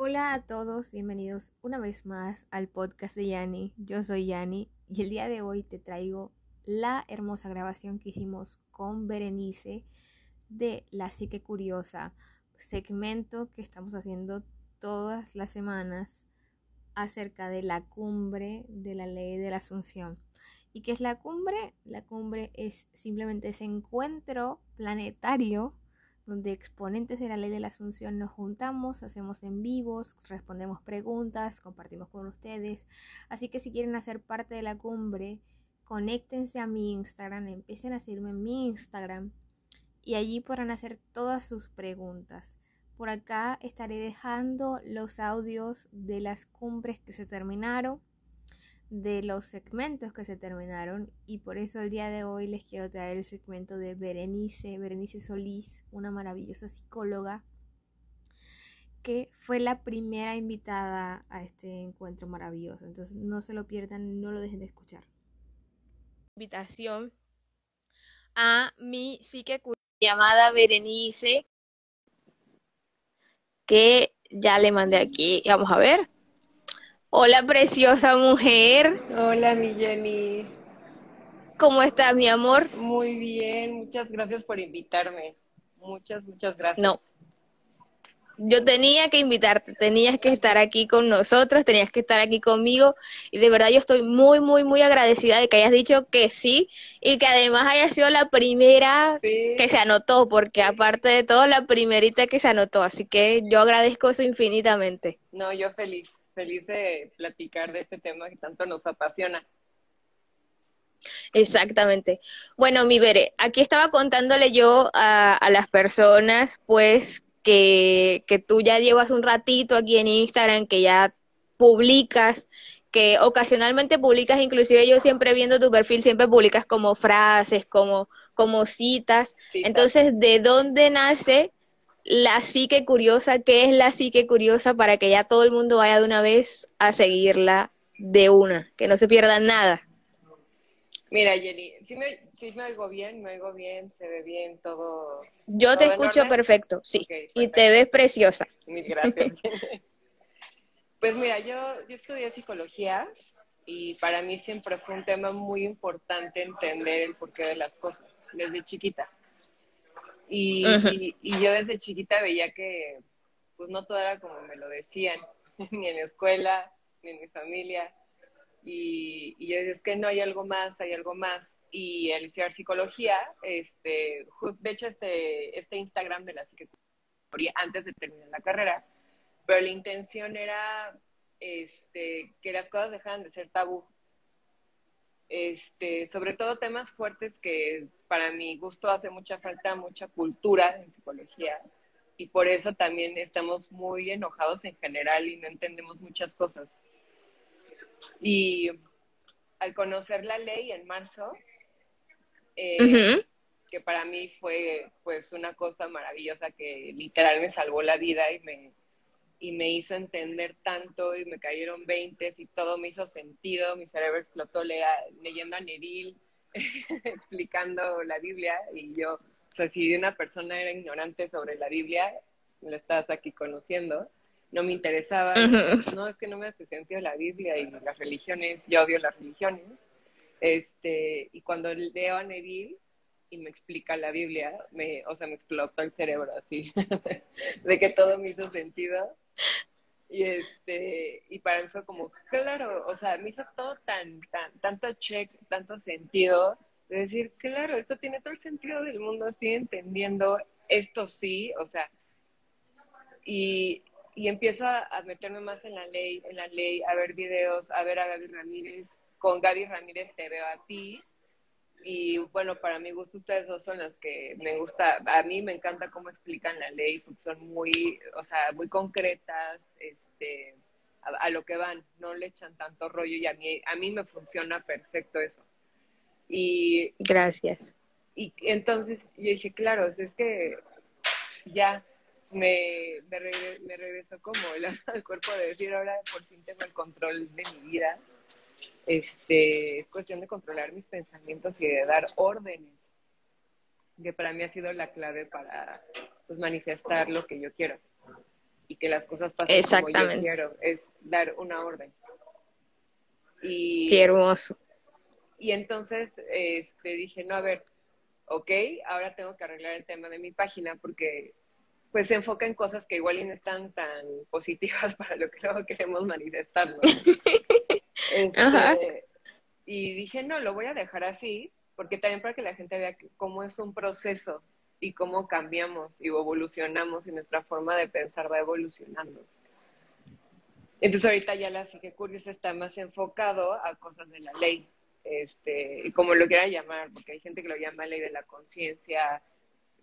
Hola a todos, bienvenidos una vez más al podcast de Yani. Yo soy Yani y el día de hoy te traigo la hermosa grabación que hicimos con Berenice de La Psique Curiosa, segmento que estamos haciendo todas las semanas acerca de la cumbre de la ley de la Asunción. ¿Y qué es la cumbre? La cumbre es simplemente ese encuentro planetario donde exponentes de la ley de la Asunción nos juntamos, hacemos en vivos, respondemos preguntas, compartimos con ustedes. Así que si quieren hacer parte de la cumbre, conéctense a mi Instagram, empiecen a seguirme en mi Instagram y allí podrán hacer todas sus preguntas. Por acá estaré dejando los audios de las cumbres que se terminaron de los segmentos que se terminaron y por eso el día de hoy les quiero traer el segmento de Berenice, Berenice Solís, una maravillosa psicóloga que fue la primera invitada a este encuentro maravilloso. Entonces no se lo pierdan, no lo dejen de escuchar. Invitación a mi psique llamada Berenice que ya le mandé aquí. Vamos a ver. Hola, preciosa mujer. Hola, mi Jenny. ¿Cómo estás, mi amor? Muy bien, muchas gracias por invitarme. Muchas, muchas gracias. No. Yo tenía que invitarte, tenías que estar aquí con nosotros, tenías que estar aquí conmigo y de verdad yo estoy muy, muy, muy agradecida de que hayas dicho que sí y que además haya sido la primera que se anotó, porque aparte de todo, la primerita que se anotó, así que yo agradezco eso infinitamente. No, yo feliz feliz de platicar de este tema que tanto nos apasiona. Exactamente. Bueno, mi Bere, aquí estaba contándole yo a, las personas, pues, que, que tú ya llevas un ratito aquí en Instagram, que ya publicas, que ocasionalmente publicas, inclusive yo siempre viendo tu perfil, siempre publicas como frases, como, como citas. Entonces, ¿de dónde nace la psique curiosa, ¿qué es la psique curiosa para que ya todo el mundo vaya de una vez a seguirla de una, que no se pierda nada? Mira, Jenny, si me, me oigo bien, me oigo bien, se ve bien, todo. Yo te escucho perfecto, sí, y te ves preciosa. Mil gracias. pues mira, yo, yo estudié psicología y para mí siempre fue un tema muy importante entender el porqué de las cosas, desde chiquita. Y, y, yo desde chiquita veía que pues no todo era como me lo decían, ni en la escuela, ni en mi familia. Y, y yo decía, es que no hay algo más, hay algo más. Y al estudiar psicología, este, de hecho, este, este Instagram de la psicología antes de terminar la carrera, pero la intención era este, que las cosas dejaran de ser tabú este, sobre todo temas fuertes que para mi gusto hace mucha falta, mucha cultura en psicología. Y por eso también estamos muy enojados en general y no entendemos muchas cosas. Y al conocer la ley en marzo, eh, que para mí fue pues una cosa maravillosa que literal me salvó la vida y me, y me hizo entender tanto y me cayeron veintes y todo me hizo sentido, mi cerebro explotó leyendo a Neville, explicando la Biblia y yo, o sea, si una persona era ignorante sobre la Biblia, lo estás aquí conociendo, no me interesaba, no es que no me hace sentido la Biblia y las religiones, yo odio las religiones, este, y cuando leo a Neville, y me explica la Biblia, me, o sea, me explotó el cerebro así, de que todo me hizo sentido. Y este, y para mí fue como, claro, o sea, me hizo todo tan, tan, tanto check, tanto sentido, de decir, claro, esto tiene todo el sentido del mundo, estoy entendiendo, esto sí, o sea, y, y empiezo a, a, meterme más en la ley, en la ley, a ver videos, a ver a Gaby Ramírez, con Gaby Ramírez te veo a ti, y bueno, para mi gusto ustedes dos son las que me gusta, a mí me encanta cómo explican la ley, porque son muy, o sea, muy concretas, este, a, lo que van, no le echan tanto rollo y a mí, a mí me funciona perfecto eso. Y gracias. Y entonces yo dije, claro, es que ya me, me, regresó como el, el cuerpo de decir, ahora por fin tengo el control de mi vida este, es cuestión de controlar mis pensamientos y de dar órdenes, que para mí ha sido la clave para pues, manifestar lo que yo quiero. Y que las cosas pasen como yo quiero, es dar una orden. Y, Qué hermoso. Y entonces este, dije, no, a ver, ok, ahora tengo que arreglar el tema de mi página porque pues se enfoca en cosas que igual no están tan positivas para lo que luego queremos manifestar, este, y dije, no, lo voy a dejar así, porque también para que la gente vea cómo es un proceso y cómo cambiamos y evolucionamos y nuestra forma de pensar va evolucionando. Entonces ahorita ya la Psique Curiosa está más enfocado a cosas de la ley, este, como lo quiera llamar, porque hay gente que lo llama ley de la conciencia,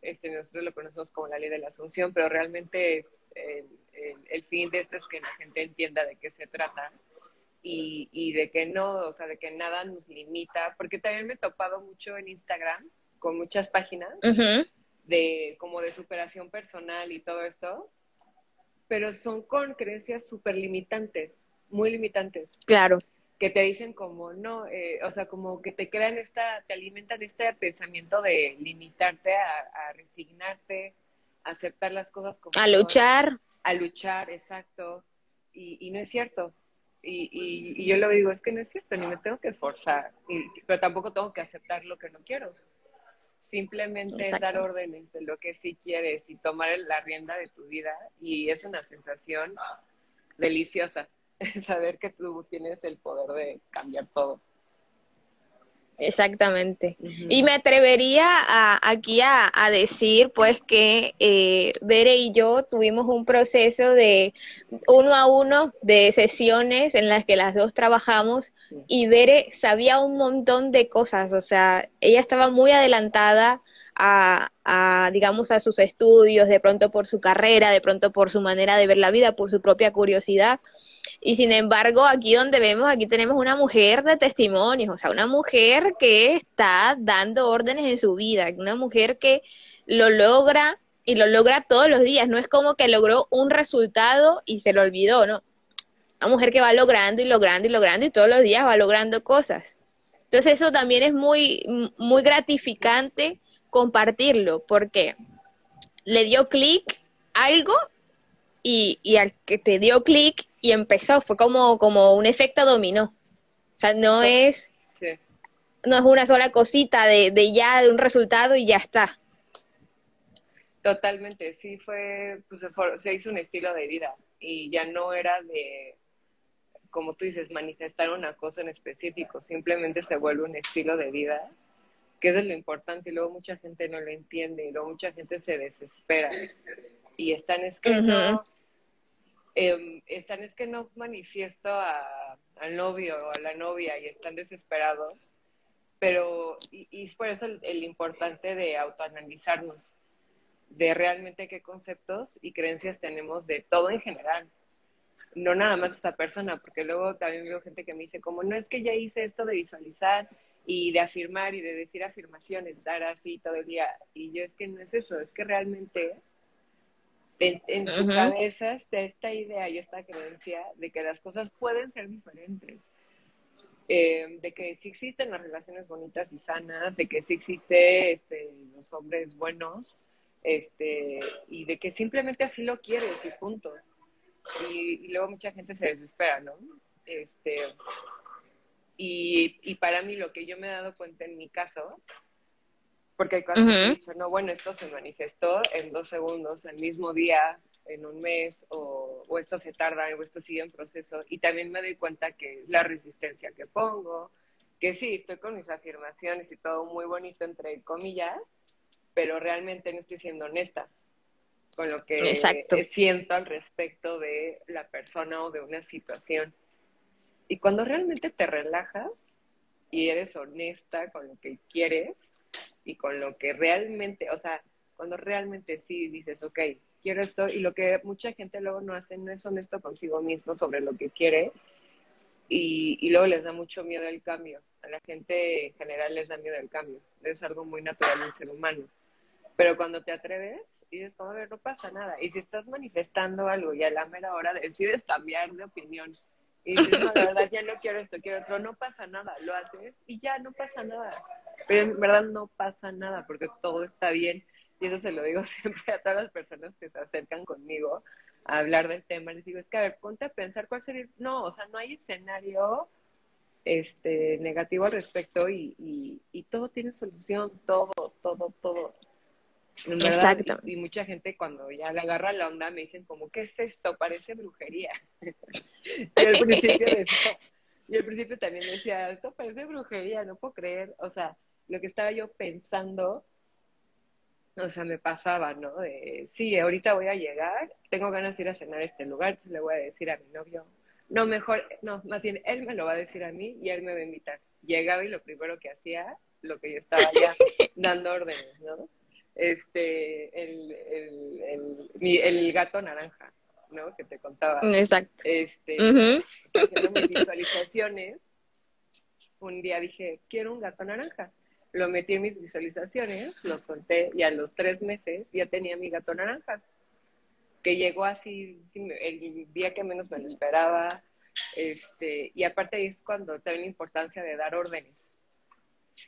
este, nosotros lo conocemos como la ley de la asunción, pero realmente es el, el, fin de esto es que la gente entienda de qué se trata y, y, de que no, o sea, de que nada nos limita, porque también me he topado mucho en Instagram con muchas páginas de como de superación personal y todo esto, pero son con creencias súper limitantes, muy limitantes. Claro que te dicen como no, eh, o sea, como que te crean esta, te alimentan este pensamiento de limitarte a, resignarte, a aceptar las cosas como a luchar, a luchar, exacto, y, y no es cierto. Y, y, yo lo digo, es que no es cierto, ni me tengo que esforzar, pero tampoco tengo que aceptar lo que no quiero. Simplemente dar órdenes de lo que sí quieres y tomar la rienda de tu vida y es una sensación deliciosa. saber que tú tienes el poder de cambiar todo. Exactamente. Y me atrevería a, aquí a, decir, pues, que eh, Bere y yo tuvimos un proceso de uno a uno de sesiones en las que las dos trabajamos y Bere sabía un montón de cosas, o sea, ella estaba muy adelantada a, a, digamos, a sus estudios, de pronto por su carrera, de pronto por su manera de ver la vida, por su propia curiosidad. Y sin embargo, aquí donde vemos, aquí tenemos una mujer de testimonios, o sea, una mujer que está dando órdenes en su vida, una mujer que lo logra y lo logra todos los días, no es como que logró un resultado y se lo olvidó, no. Una mujer que va logrando y logrando y logrando y todos los días va logrando cosas. Entonces eso también es muy, muy gratificante compartirlo, porque le dio clic algo y, y al que te dio clic y empezó, fue como, como un efecto dominó. O sea, no es, no es una sola cosita de, de ya, de un resultado y ya está. Totalmente, sí fue, pues se, hizo un estilo de vida y ya no era de, como tú dices, manifestar una cosa en específico, simplemente se vuelve un estilo de vida, que es lo importante y luego mucha gente no lo entiende y luego mucha gente se desespera y están es que eh, están es que no manifiesto al novio o a la novia y están desesperados, pero y, es por eso el, importante de autoanalizarnos, de realmente qué conceptos y creencias tenemos de todo en general, no nada más esa persona, porque luego también veo gente que me dice como, no es que ya hice esto de visualizar y de afirmar y de decir afirmaciones, dar así todo el día, y yo es que no es eso, es que realmente en, tu cabeza está esta idea y esta creencia de que las cosas pueden ser diferentes. Eh, de que sí existen las relaciones bonitas y sanas, de que sí existen este, los hombres buenos, este, y de que simplemente así lo quieres y punto. Y, luego mucha gente se desespera, ¿no? Este, y, y, para mí lo que yo me he dado cuenta en mi caso porque hay cosas que he dicho, no, bueno, esto se manifestó en dos segundos, el mismo día, en un mes, o, o, esto se tarda, o esto sigue en proceso. Y también me doy cuenta que la resistencia que pongo, que sí, estoy con mis afirmaciones y todo muy bonito, entre comillas, pero realmente no estoy siendo honesta con lo que siento al respecto de la persona o de una situación. Y cuando realmente te relajas y eres honesta con lo que quieres, y con lo que realmente, o sea, cuando realmente sí dices, ok, quiero esto, y lo que mucha gente luego no hace, no es honesto consigo mismo sobre lo que quiere, y, y luego les da mucho miedo el cambio. A la gente en general les da miedo el cambio, es algo muy natural en el ser humano. Pero cuando te atreves, dices, como, a ver, no pasa nada. Y si estás manifestando algo y a la mera hora decides cambiar de opinión y dices, no, la verdad, ya no quiero esto, quiero otro, no pasa nada, lo haces y ya no pasa nada. Pero en verdad no pasa nada porque todo está bien. Y eso se lo digo siempre a todas las personas que se acercan conmigo. hablar del tema, les digo, es que a ver, ponte a pensar cuál sería, no, o sea, no hay escenario este, negativo al respecto y, y todo tiene solución, todo, todo, todo. Exacto. Y, mucha gente cuando ya le agarra la onda me dicen como, ¿qué es esto? Parece brujería. y al principio y al principio también decía, esto parece brujería, no puedo creer. O sea, lo que estaba yo pensando, o sea, me pasaba, ¿no? De, sí, ahorita voy a llegar, tengo ganas de ir a cenar a este lugar, entonces le voy a decir a mi novio, no, mejor, no, más bien, él me lo va a decir a mí y él me va a invitar. Llegaba y lo primero que hacía, lo que yo estaba ya dando órdenes, ¿no? Este, el, el, el, el gato naranja, ¿no? Que te contaba. Exacto. Este, haciendo mis visualizaciones, un día dije, quiero un gato naranja. Lo metí en mis visualizaciones, lo solté y a los tres meses ya tenía mi gato naranja que llegó así el día que menos me lo esperaba. Este, y aparte es cuando también la importancia de dar órdenes.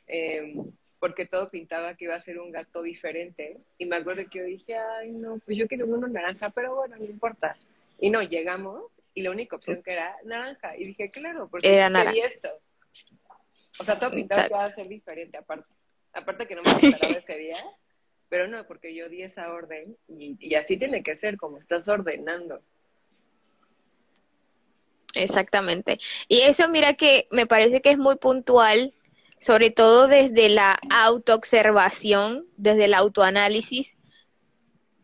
Em, porque todo pintaba que iba a ser un gato diferente. Y me acuerdo que yo dije, ay, no, pues yo quiero uno naranja, pero bueno, no importa. Y no, llegamos y la única opción que era naranja. Y dije, claro, porque era naranja. esto. O sea, todo pintaba que iba a ser diferente, aparte. Aparte que no me esperaba ese día. Pero no, porque yo di esa orden y, así tiene que ser, como estás ordenando. Exactamente. Y eso mira que me parece que es muy puntual, sobre todo desde la autoobservación, desde el autoanálisis.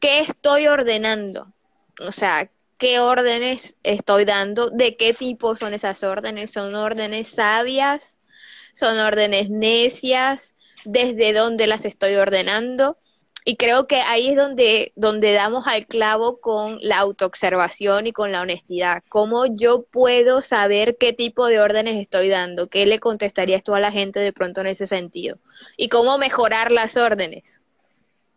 ¿Qué estoy ordenando? O sea, ¿qué órdenes estoy dando? ¿De qué tipo son esas órdenes? ¿Son órdenes sabias? ¿Son órdenes necias? ¿Desde dónde las estoy ordenando? Y creo que ahí es donde, donde damos al clavo con la autoobservación y con la honestidad. ¿Cómo yo puedo saber qué tipo de órdenes estoy dando? ¿Qué le contestarías tú a la gente de pronto en ese sentido? ¿Y cómo mejorar las órdenes?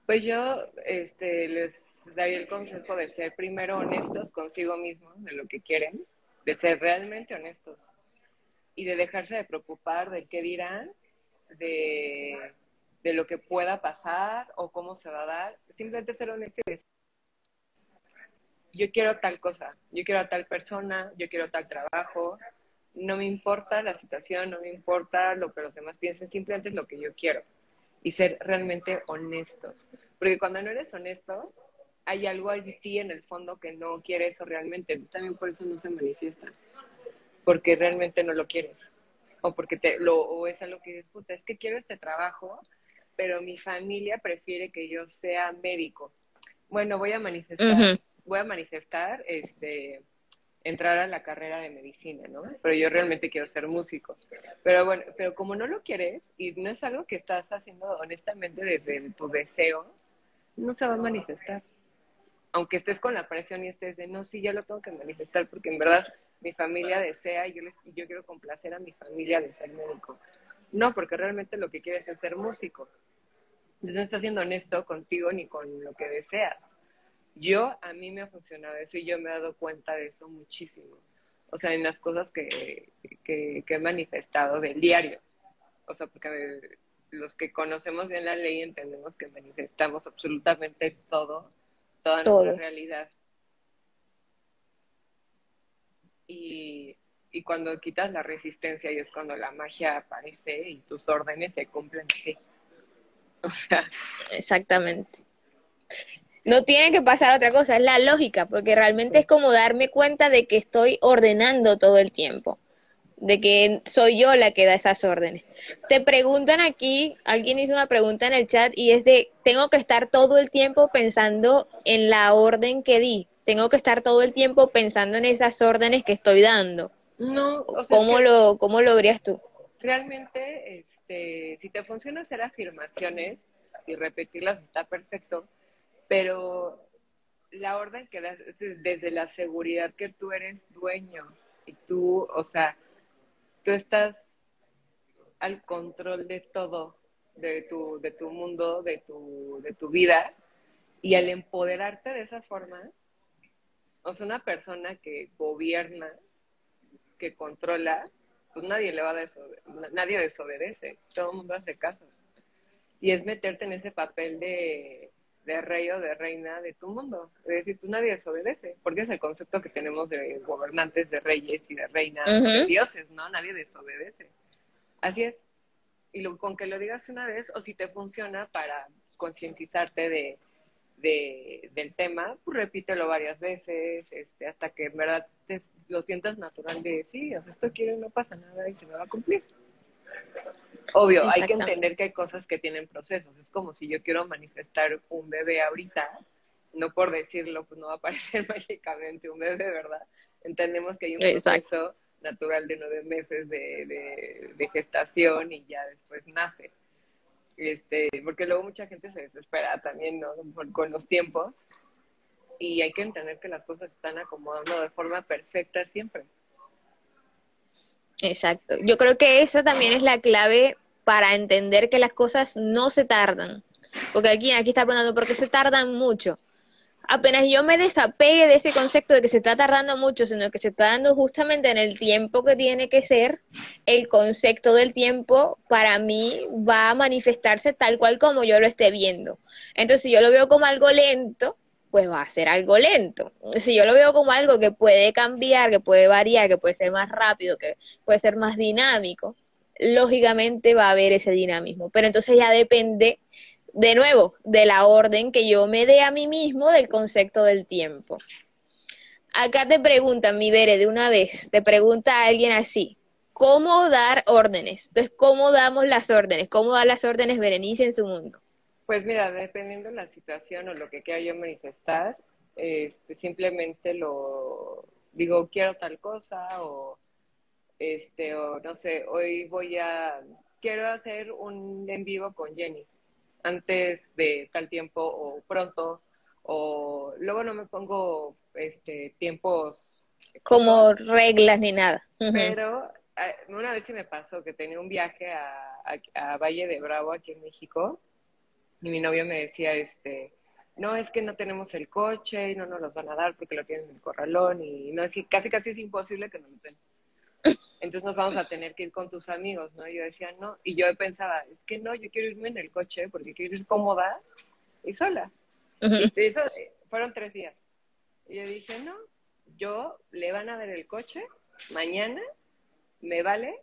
Pues yo este, les daría el consejo de ser primero honestos consigo mismos de lo que quieren, de ser realmente honestos y de dejarse de preocupar de qué dirán, de de lo que pueda pasar o cómo se va a dar. Simplemente ser honesto y decir, yo quiero tal cosa, yo quiero a tal persona, yo quiero tal trabajo, no me importa la situación, no me importa lo que los demás piensen, simplemente es lo que yo quiero. Y ser realmente honestos. Porque cuando no eres honesto, hay algo en ti en el fondo que no quiere eso realmente. Entonces también por eso no se manifiesta. Porque realmente no lo quieres. O porque te, lo, o es algo que dices, es que quiero este trabajo, pero mi familia prefiere que yo sea médico. Bueno, voy a manifestar, voy a manifestar este entrar a la carrera de medicina, ¿no? Pero yo realmente quiero ser músico. Pero bueno, pero como no lo quieres y no es algo que estás haciendo honestamente desde tu deseo, no se va a manifestar. Aunque estés con la presión y estés de, no, sí, yo lo tengo que manifestar porque en verdad mi familia desea y yo, les, yo quiero complacer a mi familia de ser médico. No, porque realmente lo que quieres es ser músico no estás siendo honesto contigo ni con lo que deseas. Yo, a mí me ha funcionado eso y yo me he dado cuenta de eso muchísimo. O sea, en las cosas que, que, he manifestado del diario. O sea, porque los que conocemos bien la ley entendemos que manifestamos absolutamente todo, toda nuestra realidad. Y, y cuando quitas la resistencia y es cuando la magia aparece y tus órdenes se cumplen así. O sea. Exactamente. No tiene que pasar otra cosa, es la lógica, porque realmente es como darme cuenta de que estoy ordenando todo el tiempo, de que soy yo la que da esas órdenes. Te preguntan aquí, alguien hizo una pregunta en el chat y es de, tengo que estar todo el tiempo pensando en la orden que di, tengo que estar todo el tiempo pensando en esas órdenes que estoy dando. No, ¿Cómo, lo, ¿Cómo lo verías tú? Realmente, este, si te funciona hacer afirmaciones y repetirlas está perfecto, pero la orden que das desde la seguridad que tú eres dueño y tú, o sea, tú estás al control de todo, de tu, de tu mundo, de tu, de tu vida, y al empoderarte de esa forma, o sea, una persona que gobierna, que controla, pues nadie le va a nadie desobedece, todo el mundo hace caso. Y es meterte en ese papel de, de rey o de reina de tu mundo. Es decir, tú nadie desobedece, porque es el concepto que tenemos de gobernantes, de reyes y de reinas, de dioses, ¿no? Nadie desobedece. Así es. Y lo, con que lo digas una vez, o si te funciona para concientizarte de, de, del tema, pues repítelo varias veces, este, hasta que en verdad te, lo sientas natural de, sí, o sea, esto quiero y no pasa nada y se me va a cumplir. Obvio, hay que entender que hay cosas que tienen procesos. Es como si yo quiero manifestar un bebé ahorita, no por decirlo, pues no va a aparecer mágicamente un bebé, ¿verdad? Entendemos que hay un proceso natural de nueve meses de, de, gestación y ya después nace. Este, porque luego mucha gente se desespera también ¿no? con los tiempos y hay que entender que las cosas están acomodando de forma perfecta siempre. Exacto. Yo creo que eso también es la clave para entender que las cosas no se tardan. Porque aquí, aquí está preguntando, ¿por qué se tardan mucho? Apenas yo me desapegue de ese concepto de que se está tardando mucho, sino que se está dando justamente en el tiempo que tiene que ser, el concepto del tiempo para mí va a manifestarse tal cual como yo lo esté viendo. Entonces, si yo lo veo como algo lento, pues va a ser algo lento. Si yo lo veo como algo que puede cambiar, que puede variar, que puede ser más rápido, que puede ser más dinámico, lógicamente va a haber ese dinamismo. Pero entonces ya depende, de nuevo, de la orden que yo me dé a mí mismo del concepto del tiempo. Acá te preguntan, mi Bere, de una vez, te pregunta alguien así, ¿cómo dar órdenes? Entonces, ¿cómo damos las órdenes? ¿Cómo da las órdenes Berenice en su mundo? Pues mira, dependiendo de la situación o lo que quiera yo manifestar, este, simplemente lo digo, quiero tal cosa o, este, o no sé, hoy voy a, quiero hacer un en vivo con Jenny antes de tal tiempo o pronto o luego no me pongo este tiempos como reglas ni nada. Pero eh, una vez sí me pasó que tenía un viaje a Valle de Bravo aquí en México y mi novio me decía, este, no, es que no tenemos el coche y no nos los van a dar porque lo tienen en el corralón y no, es casi casi es imposible que nos lo den. Entonces nos vamos a tener que ir con tus amigos, ¿no? Y yo decía, no. Y yo pensaba, es que no, yo quiero irme en el coche porque quiero ir cómoda y sola. Y eso eh, fueron tres días. Y yo dije, no, yo le van a dar el coche mañana, me vale,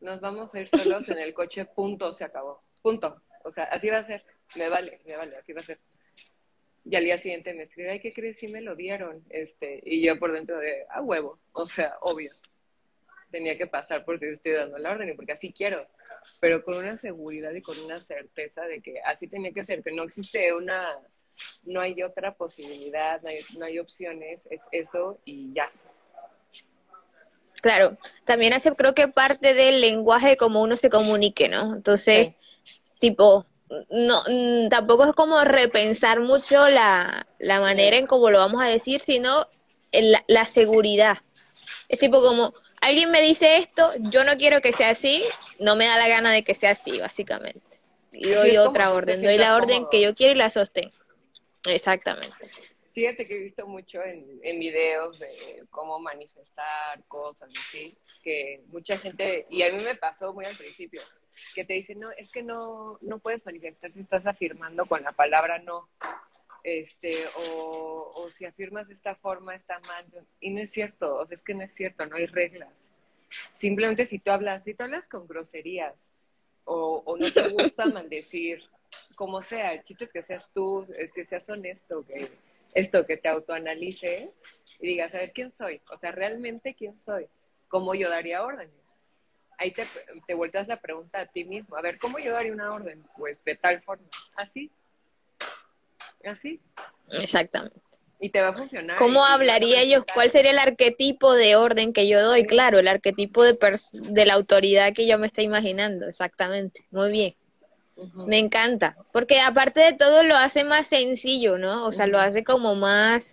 nos vamos a ir solos en el coche, punto, se acabó. Punto. O sea, así va a ser me vale, me vale, así va a ser. Y al día siguiente me escribe, ay, ¿qué crees? Sí me lo dieron. Este, y yo por dentro de, a huevo, o sea, obvio. Tenía que pasar porque estoy dando la orden y porque así quiero. Pero con una seguridad y con una certeza de que así tenía que ser, que no existe una, no hay otra posibilidad, no hay, no hay opciones, es eso y ya. Claro, también hace creo que parte del lenguaje de cómo uno se comunique, ¿no? Entonces, tipo, no, mm, tampoco es como repensar mucho la, la manera en cómo lo vamos a decir, sino la, la seguridad. Es tipo como, alguien me dice esto, yo no quiero que sea así, no me da la gana de que sea así, básicamente. Y doy otra orden, doy la orden que yo quiero y la sostengo. Exactamente. Fíjate que he visto mucho en, en videos de cómo manifestar cosas así, que mucha gente, y a mí me pasó muy al principio, que te dicen, no, es que no, no puedes manifestar si estás afirmando con la palabra no, este, o, o si afirmas de esta forma está mal, y no es cierto, o sea, es que no es cierto, no hay reglas. Simplemente si tú hablas, si tú hablas con groserías, o, o no te gusta maldecir, como sea, el chiste es que seas tú, es que seas honesto, que esto, que te autoanalices y digas, a ver, ¿quién soy? O sea, realmente, ¿quién soy? ¿Cómo yo daría órdenes? Ahí te, te vueltas la pregunta a ti mismo, a ver, ¿cómo yo daría una orden? Pues de tal forma, así, así. Exactamente. Y te va a funcionar. ¿Cómo hablaría yo? ¿Cuál sería el arquetipo de orden que yo doy? Claro, el arquetipo de, de la autoridad que yo me estoy imaginando, exactamente. Muy bien. Me encanta, porque aparte de todo lo hace más sencillo, ¿no? O sea, lo hace como más,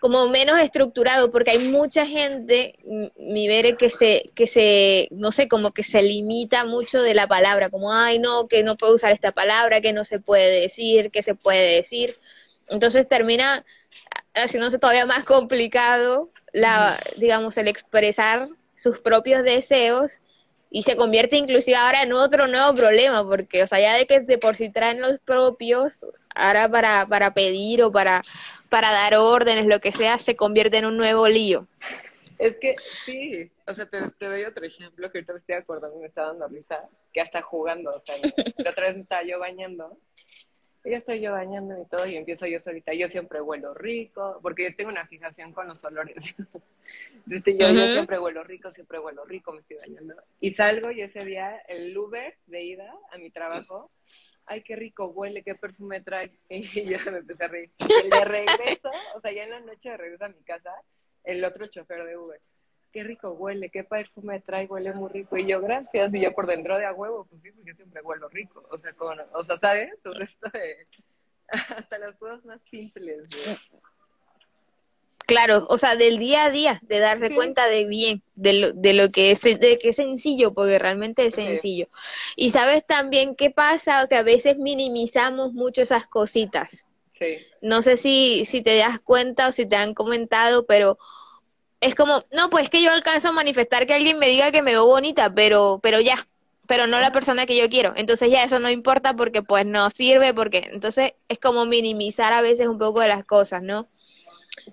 como menos estructurado, porque hay mucha gente, mi veré, que se, que se, no sé, como que se limita mucho de la palabra, como, ay, no, que no puedo usar esta palabra, que no se puede decir, que se puede decir. Entonces termina haciéndose todavía más complicado la, digamos, el expresar sus propios deseos y se convierte inclusive ahora en otro nuevo problema, porque, o sea, ya de que de por sí traen los propios, ahora para, para pedir o para, para dar órdenes, lo que sea, se convierte en un nuevo lío. Es que sí, o sea, te, doy otro ejemplo que ahorita me estoy acordando, me está dando risa, que hasta jugando, o sea, la otra vez me estaba yo bañando, y ya estoy yo bañando y todo, y empiezo yo solita, yo siempre huelo rico, porque yo tengo una fijación con los olores. Desde yo, yo siempre huelo rico, siempre huelo rico, me estoy bañando. Y salgo y ese día el Uber de ida a mi trabajo ay, qué rico huele, qué perfume trae. Y yo me empecé a reír. Y de regreso, o sea, ya en la noche de regreso a mi casa, el otro chofer de Uber, qué rico huele, qué perfume trae, huele muy rico. Y yo, gracias. Y yo por dentro de a huevo, pues sí, porque siempre huelo rico. O sea, como, o sea, ¿sabes? Todo esto de, hasta las cosas más simples. Claro, o sea, del día a día, de darse cuenta de bien, de lo, de lo que es, de que es sencillo, porque realmente es sencillo. Y sabes también qué pasa, que a veces minimizamos mucho esas cositas. Sí. No sé si, si te das cuenta o si te han comentado, pero es como, no, pues que yo alcanzo a manifestar que alguien me diga que me veo bonita, pero, pero ya, pero no la persona que yo quiero. Entonces ya eso no importa porque pues no sirve, porque entonces es como minimizar a veces un poco de las cosas, ¿no?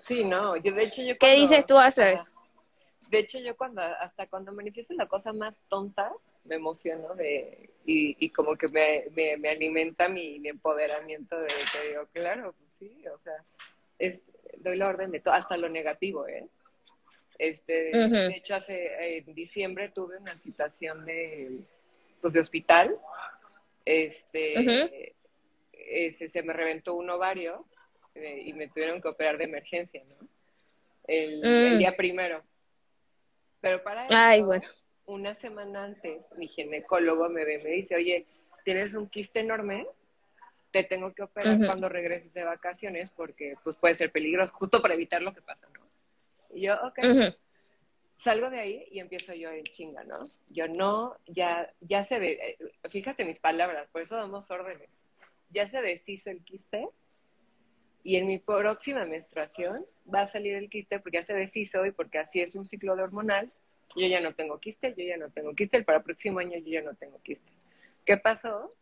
Sí, no, yo de hecho yo ¿Qué dices tú haces? De hecho yo cuando, hasta cuando manifiesto la cosa más tonta, me emociono de, y, y como que me, me, alimenta mi, mi, empoderamiento de que digo, claro, pues sí, o sea, es, doy la orden de todo, hasta lo negativo, ¿eh? Este, De hecho, hace, en diciembre tuve una situación de, pues, de hospital, este, ese, se me reventó un ovario eh, y me tuvieron que operar de emergencia, ¿no? El, mm. día primero. Pero para eso, una semana antes, mi ginecólogo me ve me dice, oye, tienes un quiste enorme, te tengo que operar cuando regreses de vacaciones porque pues puede ser peligroso, justo para evitar lo que pasa, ¿no? Y yo, ok. Salgo de ahí y empiezo yo en chinga, ¿no? Yo no, ya, ya se, ve eh, fíjate mis palabras, por eso damos órdenes. Ya se deshizo el quiste, y en mi próxima menstruación va a salir el quiste porque ya se deshizo y porque así es un ciclo de hormonal. Yo ya no tengo quiste, yo ya no tengo quiste, para el próximo año yo ya no tengo quiste. ¿Qué pasó?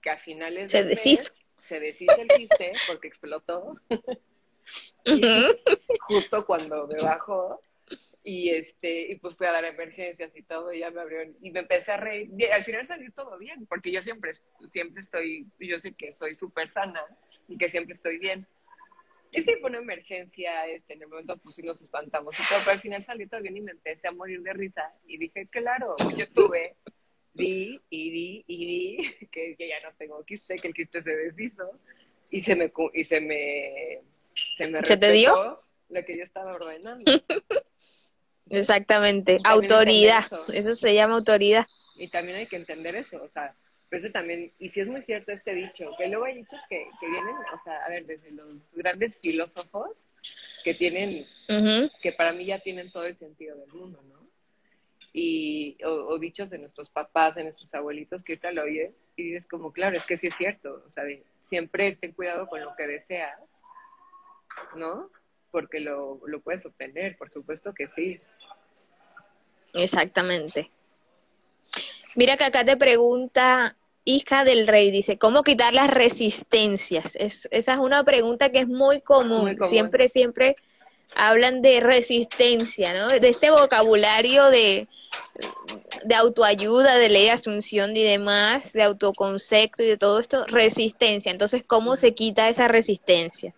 Que a finales se deshizo. se deshizo el quiste porque explotó. justo cuando me bajó, y este y pues fui a dar emergencias y todo y ya me abrió y me empecé a reír. Al final salió todo bien porque yo siempre siempre estoy yo sé que soy súper sana y que siempre estoy bien. Y sí fue una emergencia este en el momento pues sí nos espantamos y todo pero al final salió todo bien y me empecé a morir de risa y dije claro yo estuve di y di y di que, ya no tengo quiste que el quiste se deshizo y se me y se me se me ¿Se te dio? lo que yo estaba ordenando Exactamente, autoridad, eso. se llama autoridad. Y también hay que entender eso, o sea, eso también, y si es muy cierto este dicho, que luego hay dichos que, que vienen, o sea, a ver, desde los grandes filósofos que tienen, que para mí ya tienen todo el sentido del mundo, ¿no? Y, o, dichos de nuestros papás, de nuestros abuelitos, que ahorita lo oyes y dices como, claro, es que sí es cierto, o sea, siempre ten cuidado con lo que deseas, ¿no? Porque lo, lo puedes obtener, por supuesto que sí. Exactamente. Mira que acá te pregunta hija del rey, dice, ¿cómo quitar las resistencias? Es, esa es una pregunta que es muy común. Siempre, siempre hablan de resistencia, ¿no? De este vocabulario de, de autoayuda, de ley de asunción y demás, de autoconcepto y de todo esto, resistencia. Entonces, ¿cómo se quita esa resistencia?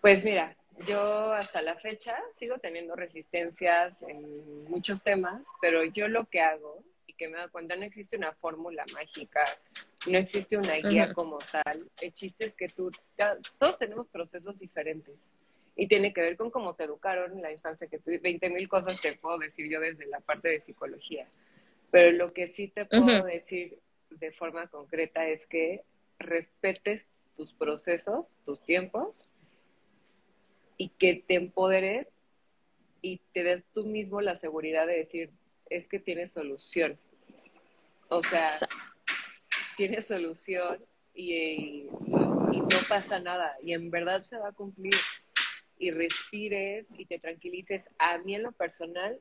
Pues mira, yo hasta la fecha sigo teniendo resistencias en muchos temas, pero yo lo que hago y que me da cuenta no existe una fórmula mágica, no existe una guía como tal. El chiste es que tú, todos tenemos procesos diferentes y tiene que ver con cómo te educaron en la infancia, que tú, 20 mil cosas te puedo decir yo desde la parte de psicología, pero lo que sí te puedo decir de forma concreta es que respetes tus procesos, tus tiempos y que te empoderes y te des tú mismo la seguridad de decir, es que tiene solución. O sea, tiene solución y, no pasa nada y en verdad se va a cumplir. Y respires y te tranquilices. A mí en lo personal,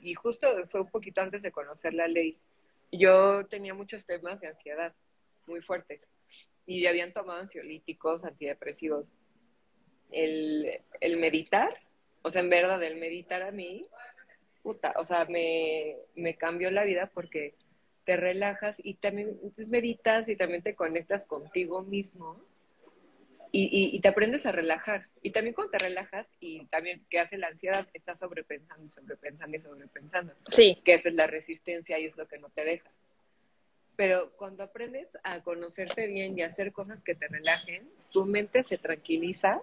y justo fue un poquito antes de conocer la ley, yo tenía muchos temas de ansiedad muy fuertes. y habían tomado ansiolíticos, antidepresivos. El, el meditar, o sea, en verdad, el meditar a mí, puta, o sea, me, me cambió la vida porque te relajas y también meditas y también te conectas contigo mismo y, y, te aprendes a relajar. Y también cuando te relajas y también que hace la ansiedad, estás sobrepensando y sobrepensando y sobrepensando. Sí. Que esa es la resistencia y es lo que no te deja. Pero cuando aprendes a conocerte bien y a hacer cosas que te relajen, tu mente se tranquiliza.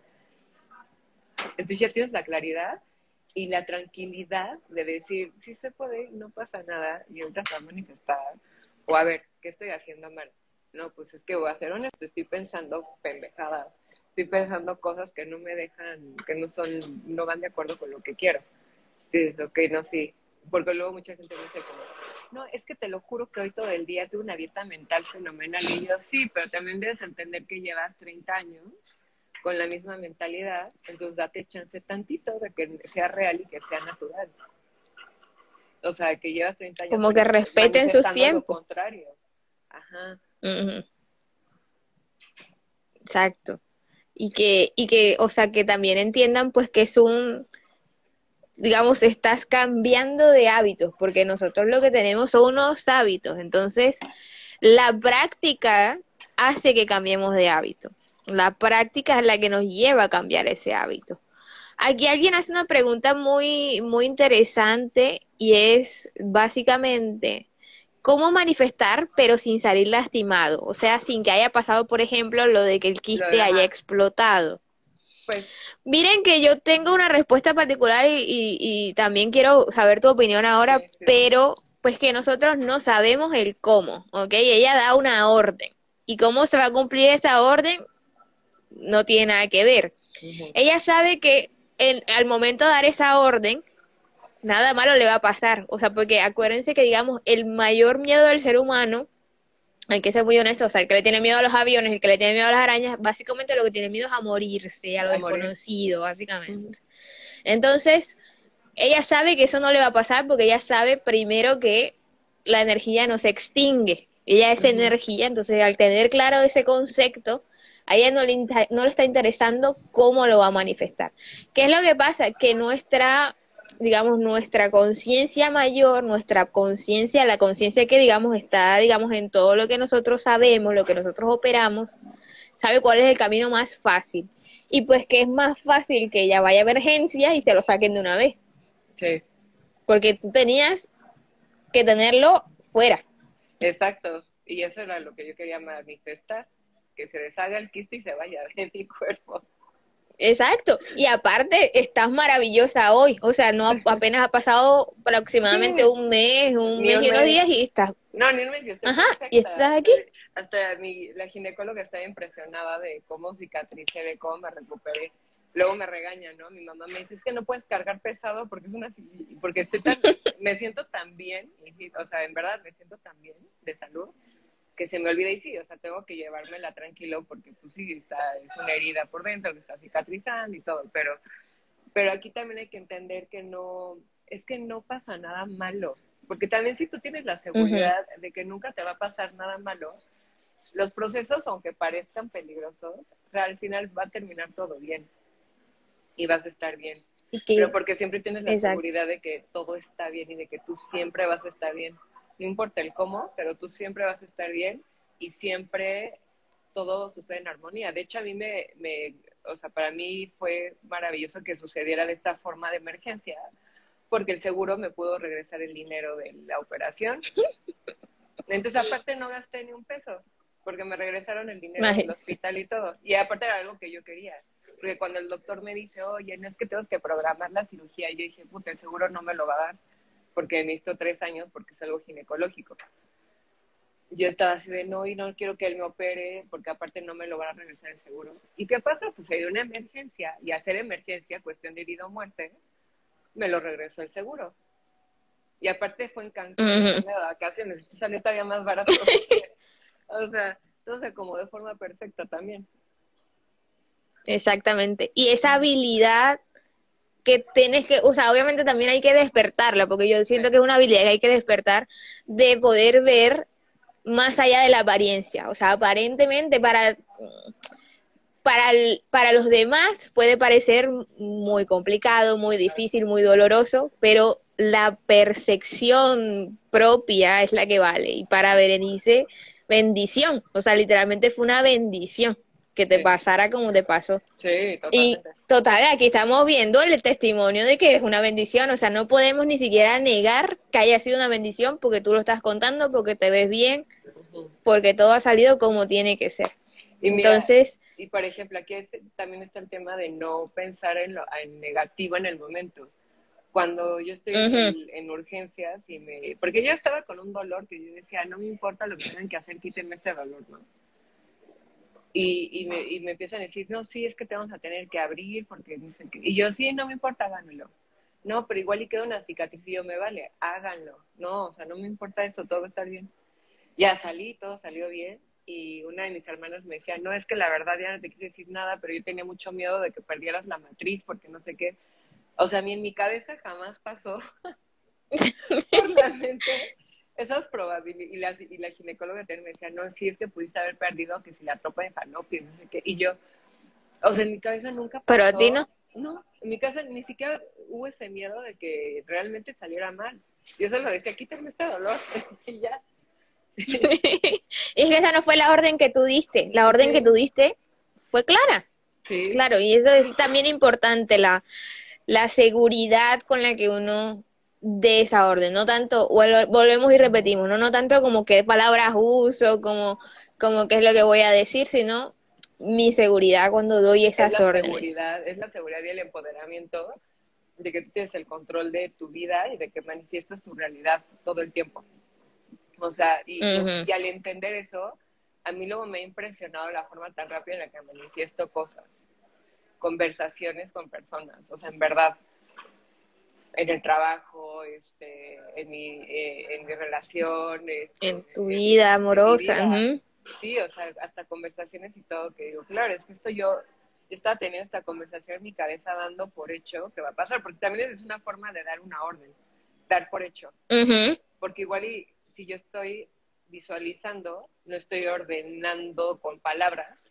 Entonces ya tienes la claridad y la tranquilidad de decir, si se puede, no pasa nada y ahorita se va a manifestar. O a ver, ¿qué estoy haciendo mal? No, pues es que voy a ser honesto, estoy pensando pendejadas, estoy pensando cosas que no me dejan, que no son, no van de acuerdo con lo que quiero. Dices, ok, no, sí. Porque luego mucha gente me dice como, no, es que te lo juro que hoy todo el día tuve una dieta mental fenomenal. Y yo, sí, pero también debes entender que llevas 30 años con la misma mentalidad, entonces date chance tantito de que sea real y que sea natural. O sea, que llevas 30 años. Como que respeten sus tiempos. Lo contrario. Ajá. Exacto. Y que, y que, o sea, que también entiendan pues que es un, digamos, estás cambiando de hábitos, porque nosotros lo que tenemos son unos hábitos, entonces la práctica hace que cambiemos de hábito. La práctica es la que nos lleva a cambiar ese hábito. Aquí alguien hace una pregunta muy, muy interesante y es básicamente, ¿cómo manifestar pero sin salir lastimado? O sea, sin que haya pasado, por ejemplo, lo de que el quiste haya explotado. Pues, Miren que yo tengo una respuesta particular y, y, también quiero saber tu opinión ahora, pero pues que nosotros no sabemos el cómo, ¿ok? Ella da una orden. ¿Y cómo se va a cumplir esa orden? No tiene nada que ver. Ella sabe que en, al momento de dar esa orden, nada malo le va a pasar. O sea, porque acuérdense que, digamos, el mayor miedo del ser humano, hay que ser muy honesto, o sea, el que le tiene miedo a los aviones, el que le tiene miedo a las arañas, básicamente lo que tiene miedo es a morirse, a lo desconocido, básicamente. Entonces, ella sabe que eso no le va a pasar porque ella sabe primero que la energía no se extingue. Ella es energía, entonces al tener claro ese concepto, a ella no le, no le está interesando cómo lo va a manifestar. ¿Qué es lo que pasa? Que nuestra digamos, nuestra conciencia mayor, nuestra conciencia, la conciencia que, digamos, está, digamos, en todo lo que nosotros sabemos, lo que nosotros operamos, sabe cuál es el camino más fácil. Y pues que es más fácil que ella vaya a emergencia y se lo saquen de una vez. Sí. Porque tú tenías que tenerlo fuera. Exacto. Y eso era lo que yo quería manifestar, que se deshaga el quiste y se vaya de mi cuerpo. Exacto. Y aparte, estás maravillosa hoy. O sea, no apenas ha pasado aproximadamente un mes, un mes y unos días y estás. No, ni un mes. Estoy Ajá, y estás aquí. Hasta mi, la ginecóloga está impresionada de cómo cicatricé, de cómo me recuperé. Luego me regaña, ¿no? Mi mamá me dice, es que no puedes cargar pesado porque es una... Porque estoy tan... me siento tan bien, o sea, en verdad me siento tan bien de salud que se me olvida y sí, o sea, tengo que llevármela tranquilo porque pues sí, está, es una herida por dentro que está cicatrizando y todo, pero, pero aquí también hay que entender que no, es que no pasa nada malo, porque también si tú tienes la seguridad de que nunca te va a pasar nada malo, los procesos, aunque parezcan peligrosos, al final va a terminar todo bien y vas a estar bien. Pero porque siempre tienes la seguridad de que todo está bien y de que tú siempre vas a estar bien no importa el cómo, pero tú siempre vas a estar bien y siempre todo sucede en armonía. De hecho, a mí me, me, o sea, para mí fue maravilloso que sucediera de esta forma de emergencia, porque el seguro me pudo regresar el dinero de la operación. Entonces, aparte, no gasté ni un peso, porque me regresaron el dinero del hospital y todo. Y aparte era algo que yo quería. Porque cuando el doctor me dice, oye, no es que tengo que programar la cirugía, yo dije, puta, el seguro no me lo va a dar porque necesito tres años porque es algo ginecológico. Yo estaba así de no, y no quiero que él me opere porque aparte no me lo van a regresar el seguro. ¿Y qué pasa? Pues hay una emergencia y hacer emergencia, cuestión de vida o muerte, me lo regresó el seguro. Y aparte fue en Cancún, de vacaciones, esto salió todavía más barato. o sea, se acomodó de forma perfecta también. Exactamente. Y esa habilidad que tienes que, o sea, obviamente también hay que despertarla, porque yo siento que es una habilidad que hay que despertar de poder ver más allá de la apariencia. O sea, aparentemente para, para, para los demás puede parecer muy complicado, muy difícil, muy doloroso, pero la percepción propia es la que vale. Y para Berenice, bendición. O sea, literalmente fue una bendición que te pasara como te pasó. Sí, totalmente. Y total, aquí estamos viendo el testimonio de que es una bendición, o sea, no podemos ni siquiera negar que haya sido una bendición porque tú lo estás contando, porque te ves bien, porque todo ha salido como tiene que ser. Y mira, Entonces, y por ejemplo, aquí es- también está el tema de no pensar en lo en negativo en el momento. Cuando yo estoy en urgencias y me... Porque yo estaba con un dolor que yo decía, no me importa lo que tengan que hacer, quítenme este dolor, ¿no? Y, y, me, y me empiezan a decir, no, sí, es que te vamos a tener que abrir porque no sé qué. Y yo, sí, no me importa, háganmelo. No, pero igual y queda una cicatriz y yo, me vale, háganlo. No, o sea, no me importa eso, todo va a estar bien. Ya salí, todo salió bien. Y una de mis hermanas me decía, no, es que la verdad ya no te quise decir nada, pero yo tenía mucho miedo de que perdieras la matriz porque no sé qué. O sea, a mí en mi cabeza jamás pasó por la mente esas probabilidades. Y la, y la ginecóloga también me decía, no, sí es que pudiste haber perdido que si la tropa de falopio, no sé qué. Y yo, o sea, en mi cabeza nunca pasó. Pero a ti no. No, en mi casa ni siquiera hubo ese miedo de que realmente saliera mal. Yo solo decía, quítame este dolor. y ya. es que esa no fue la orden que tú diste, la orden Sí. que tú diste fue clara. Sí. Claro, y eso es también importante, la, la seguridad con la que uno dé esa orden, no tanto, volvemos y repetimos, no, no tanto como qué palabras uso, como, como qué es lo que voy a decir, sino mi seguridad cuando doy esas es la órdenes. seguridad, es la seguridad y el empoderamiento de que tú tienes el control de tu vida y de que manifiestas tu realidad todo el tiempo. O sea, y, y al entender eso, a mí luego me ha impresionado la forma tan rápida en la que manifiesto cosas, conversaciones con personas, o sea, en verdad, en el trabajo, este, en mi, eh, en mi relación, este, En tu vida amorosa. mi vida. sí, o sea, hasta conversaciones y todo, que digo, claro, es que esto yo, yo estaba teniendo esta conversación en mi cabeza dando por hecho que va a pasar, porque también es una forma de dar una orden, dar por hecho, Ujú. porque igual y si yo estoy visualizando, no estoy ordenando con palabras,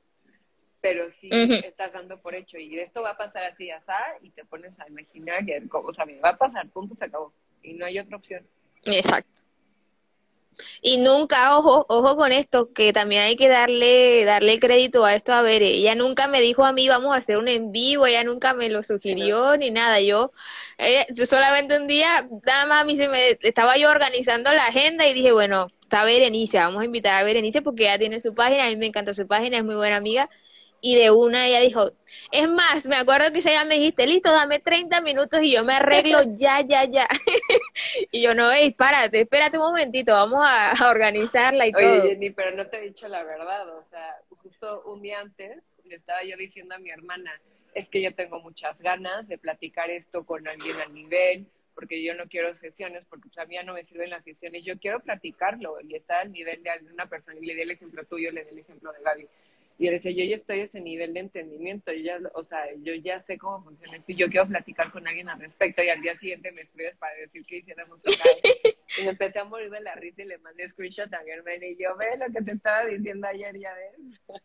pero sí estás dando por hecho, y esto va a pasar así, así, y te pones a imaginar, y o sea, me va a pasar, punto, se acabó, y no hay otra opción. Exacto. Y nunca, ojo, ojo con esto, que también hay que darle, darle crédito a esto. A ver, ella nunca me dijo a mí, vamos a hacer un en vivo, ella nunca me lo sugirió ni nada. Yo, yo solamente un día, nada más a mí se me, estaba yo organizando la agenda y dije, bueno, está Berenice, vamos a invitar a Berenice porque ella tiene su página, a mí me encanta su página, es muy buena amiga. Y de una ella dijo, es más, me acuerdo que día me dijiste, listo, dame 30 minutos y yo me arreglo ya, ya, ya. Y yo, no, ey, párate, espérate un momentito, vamos a, a organizarla y todo. Oye, Jenny, pero no te he dicho la verdad, o sea, justo un día antes le estaba yo diciendo a mi hermana, es que yo tengo muchas ganas de platicar esto con alguien al nivel, porque yo no quiero sesiones, porque pues, a mí ya no me sirven las sesiones, yo quiero platicarlo y estar al nivel de una persona, y le di el ejemplo tuyo, le di el ejemplo de Gaby. Y yo decía, yo ya estoy a ese nivel de entendimiento, yo ya, o sea, yo ya sé cómo funciona esto y yo quiero platicar con alguien al respecto. Y al día siguiente me escribes para decir que hiciéramos un live. Y me empecé a morir de la risa y le mandé screenshot a hermana y yo, ve lo que te estaba diciendo ayer, ya ves.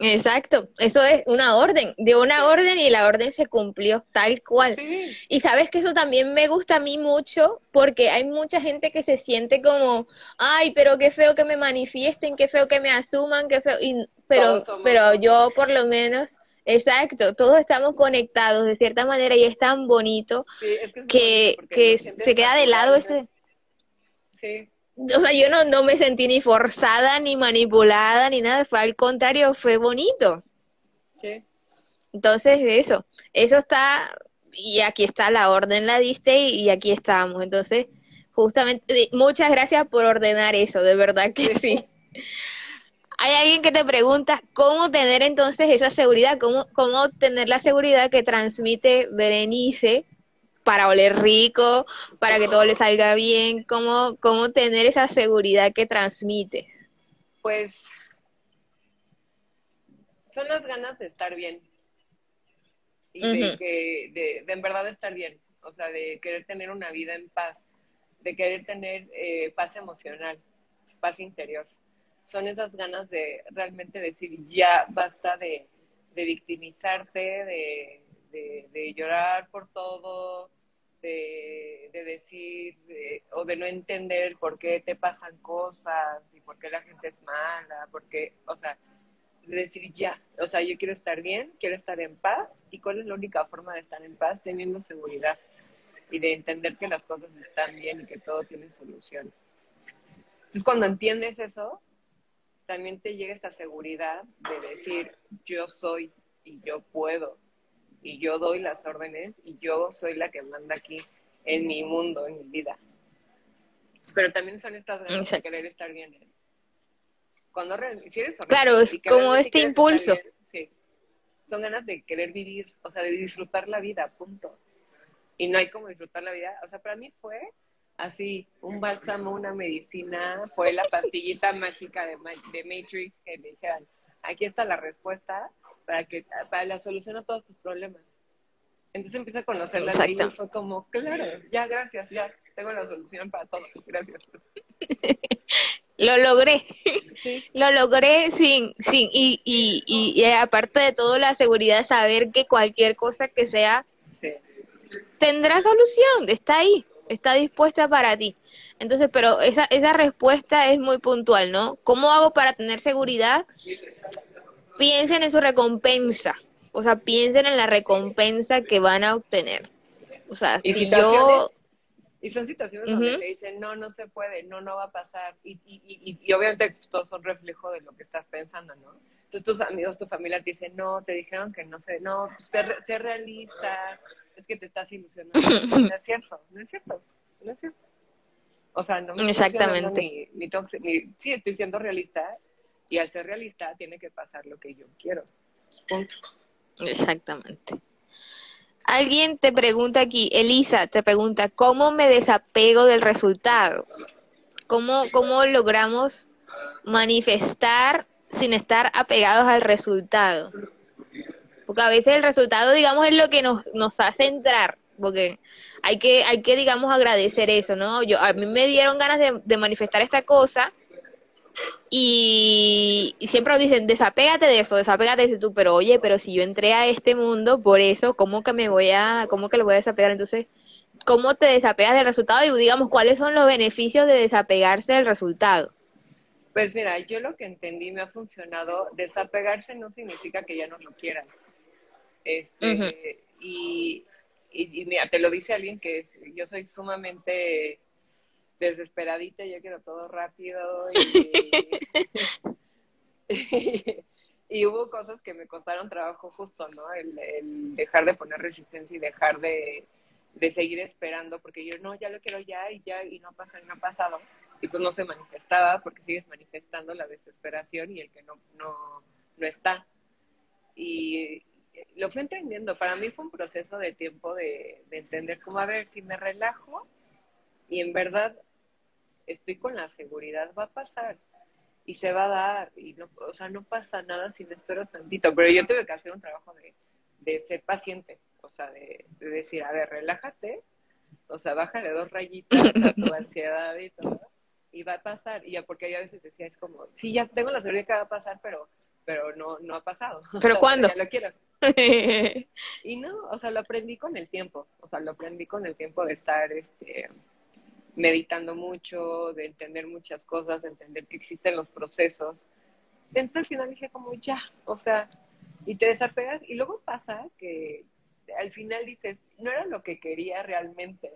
Exacto, eso es una orden, de una orden y la orden se cumplió tal cual. Sí, Y sabes que eso también me gusta a mí mucho porque hay mucha gente que se siente como, ay, pero qué feo que me manifiesten, qué feo que me asuman, qué feo, y, pero, pero yo por lo menos, exacto, todos estamos conectados de cierta manera y es tan bonito sí, es que, es que, que se queda de lado ese. Sí, o sea, yo no, no me sentí ni forzada, ni manipulada, ni nada, fue al contrario, fue bonito. sí. Entonces, eso, eso está, y aquí está la orden, la diste y, y aquí estamos. Entonces, justamente, muchas gracias por ordenar eso, de verdad que sí. Hay alguien que te pregunta cómo tener entonces esa seguridad, cómo, cómo tener la seguridad que transmite Berenice para oler rico, para que todo le salga bien, cómo, cómo tener esa seguridad que transmite. Pues son las ganas de estar bien y de que de, de en verdad estar bien, o sea, de querer tener una vida en paz, de querer tener eh, paz emocional, paz interior. Son esas ganas de realmente decir, ya basta de, victimizarte, de, llorar por todo, de, decir o de no entender por qué te pasan cosas y por qué la gente es mala, porque, o sea, de decir ya, o sea, yo quiero estar bien, quiero estar en paz, y cuál es la única forma de estar en paz, teniendo seguridad y de entender que las cosas están bien y que todo tiene solución. Entonces, cuando entiendes eso, también te llega esta seguridad de decir, yo soy y yo puedo, y yo doy las órdenes y yo soy la que manda aquí en mi mundo, en mi vida. Pero también son estas ganas de querer estar bien. ¿eh? Cuando si eres Claro, es como este impulso. sí. Son ganas de querer vivir, o sea, de disfrutar la vida, punto. Y no hay como disfrutar la vida. O sea, para mí fue así, un bálsamo, una medicina, fue la pastillita mágica de, de Matrix que me dijeron, aquí está la respuesta para que para la solución a todos tus problemas. Entonces empecé a conocer la ley y fue como, claro, ya, gracias, ya, tengo la solución para todo, gracias. Lo logré, lo logré sin, sin, y, y, y, aparte de todo la seguridad de saber que cualquier cosa que sea tendrá solución, está ahí, está dispuesta para ti. Entonces, pero esa, esa respuesta es muy puntual, ¿no? ¿Cómo hago para tener seguridad? Piensen en su recompensa, o sea, piensen en la recompensa que van a obtener. O sea, si yo y son situaciones donde te dicen, no, no se puede, no, no va a pasar. Y, y, y, obviamente pues, todos son reflejo de lo que estás pensando, ¿no? Entonces tus amigos, tu familia te dicen, no, te dijeron que no sé, no, pues sé, realista, es que te estás ilusionando. no es cierto, no es cierto, no es cierto. O sea, no me Exactamente. Ni, ni, ni, sí, estoy siendo realista y al ser realista tiene que pasar lo que yo quiero. Punto. Exactamente. Alguien te pregunta aquí, Elisa te pregunta, ¿cómo me desapego del resultado? ¿Cómo, cómo logramos manifestar sin estar apegados al resultado? Porque a veces el resultado, digamos, es lo que nos, nos hace entrar, porque hay que, hay que, digamos, agradecer eso, ¿no? Yo, a mí me dieron ganas de, de manifestar esta cosa, y, siempre nos dicen, desapégate de eso, desapégate de tú, pero oye, pero si yo entré a este mundo por eso, ¿cómo que me voy a, cómo que lo voy a desapegar? Entonces, ¿cómo te desapegas del resultado? Y digamos, ¿cuáles son los beneficios de desapegarse del resultado? Pues mira, yo lo que entendí me ha funcionado, desapegarse no significa que ya no lo quieras. Este, y, y, mira, te lo dice alguien que es, yo soy sumamente desesperadita, yo quiero todo rápido y, hubo cosas que me costaron trabajo justo, ¿no? El, dejar de poner resistencia y dejar de, seguir esperando, porque yo no, ya lo quiero ya y ya y no pasa y no ha pasado. Y pues no se manifestaba porque sigues manifestando la desesperación y el que no, no, no está. Y lo fui entendiendo. Para mí fue un proceso de tiempo de, de entender cómo, a ver, si me relajo y en verdad estoy con la seguridad, va a pasar y se va a dar, y no, o sea, no pasa nada si me espero tantito, pero yo tuve que hacer un trabajo de, de ser paciente, o sea, de, decir, a ver, relájate, o sea, bájale dos rayitas a tu ansiedad y todo, y va a pasar, y ya porque yo a veces decía, es como, sí, ya tengo la seguridad que va a pasar, pero pero no, no ha pasado. ¿Pero cuándo? ya lo quiero. y no, o sea, lo aprendí con el tiempo, o sea, lo aprendí con el tiempo de estar, este, meditando mucho, de entender muchas cosas, de entender que existen los procesos. Entonces al final dije como ya, o sea, y te desapegas y luego pasa que al final dices, no era lo que quería realmente.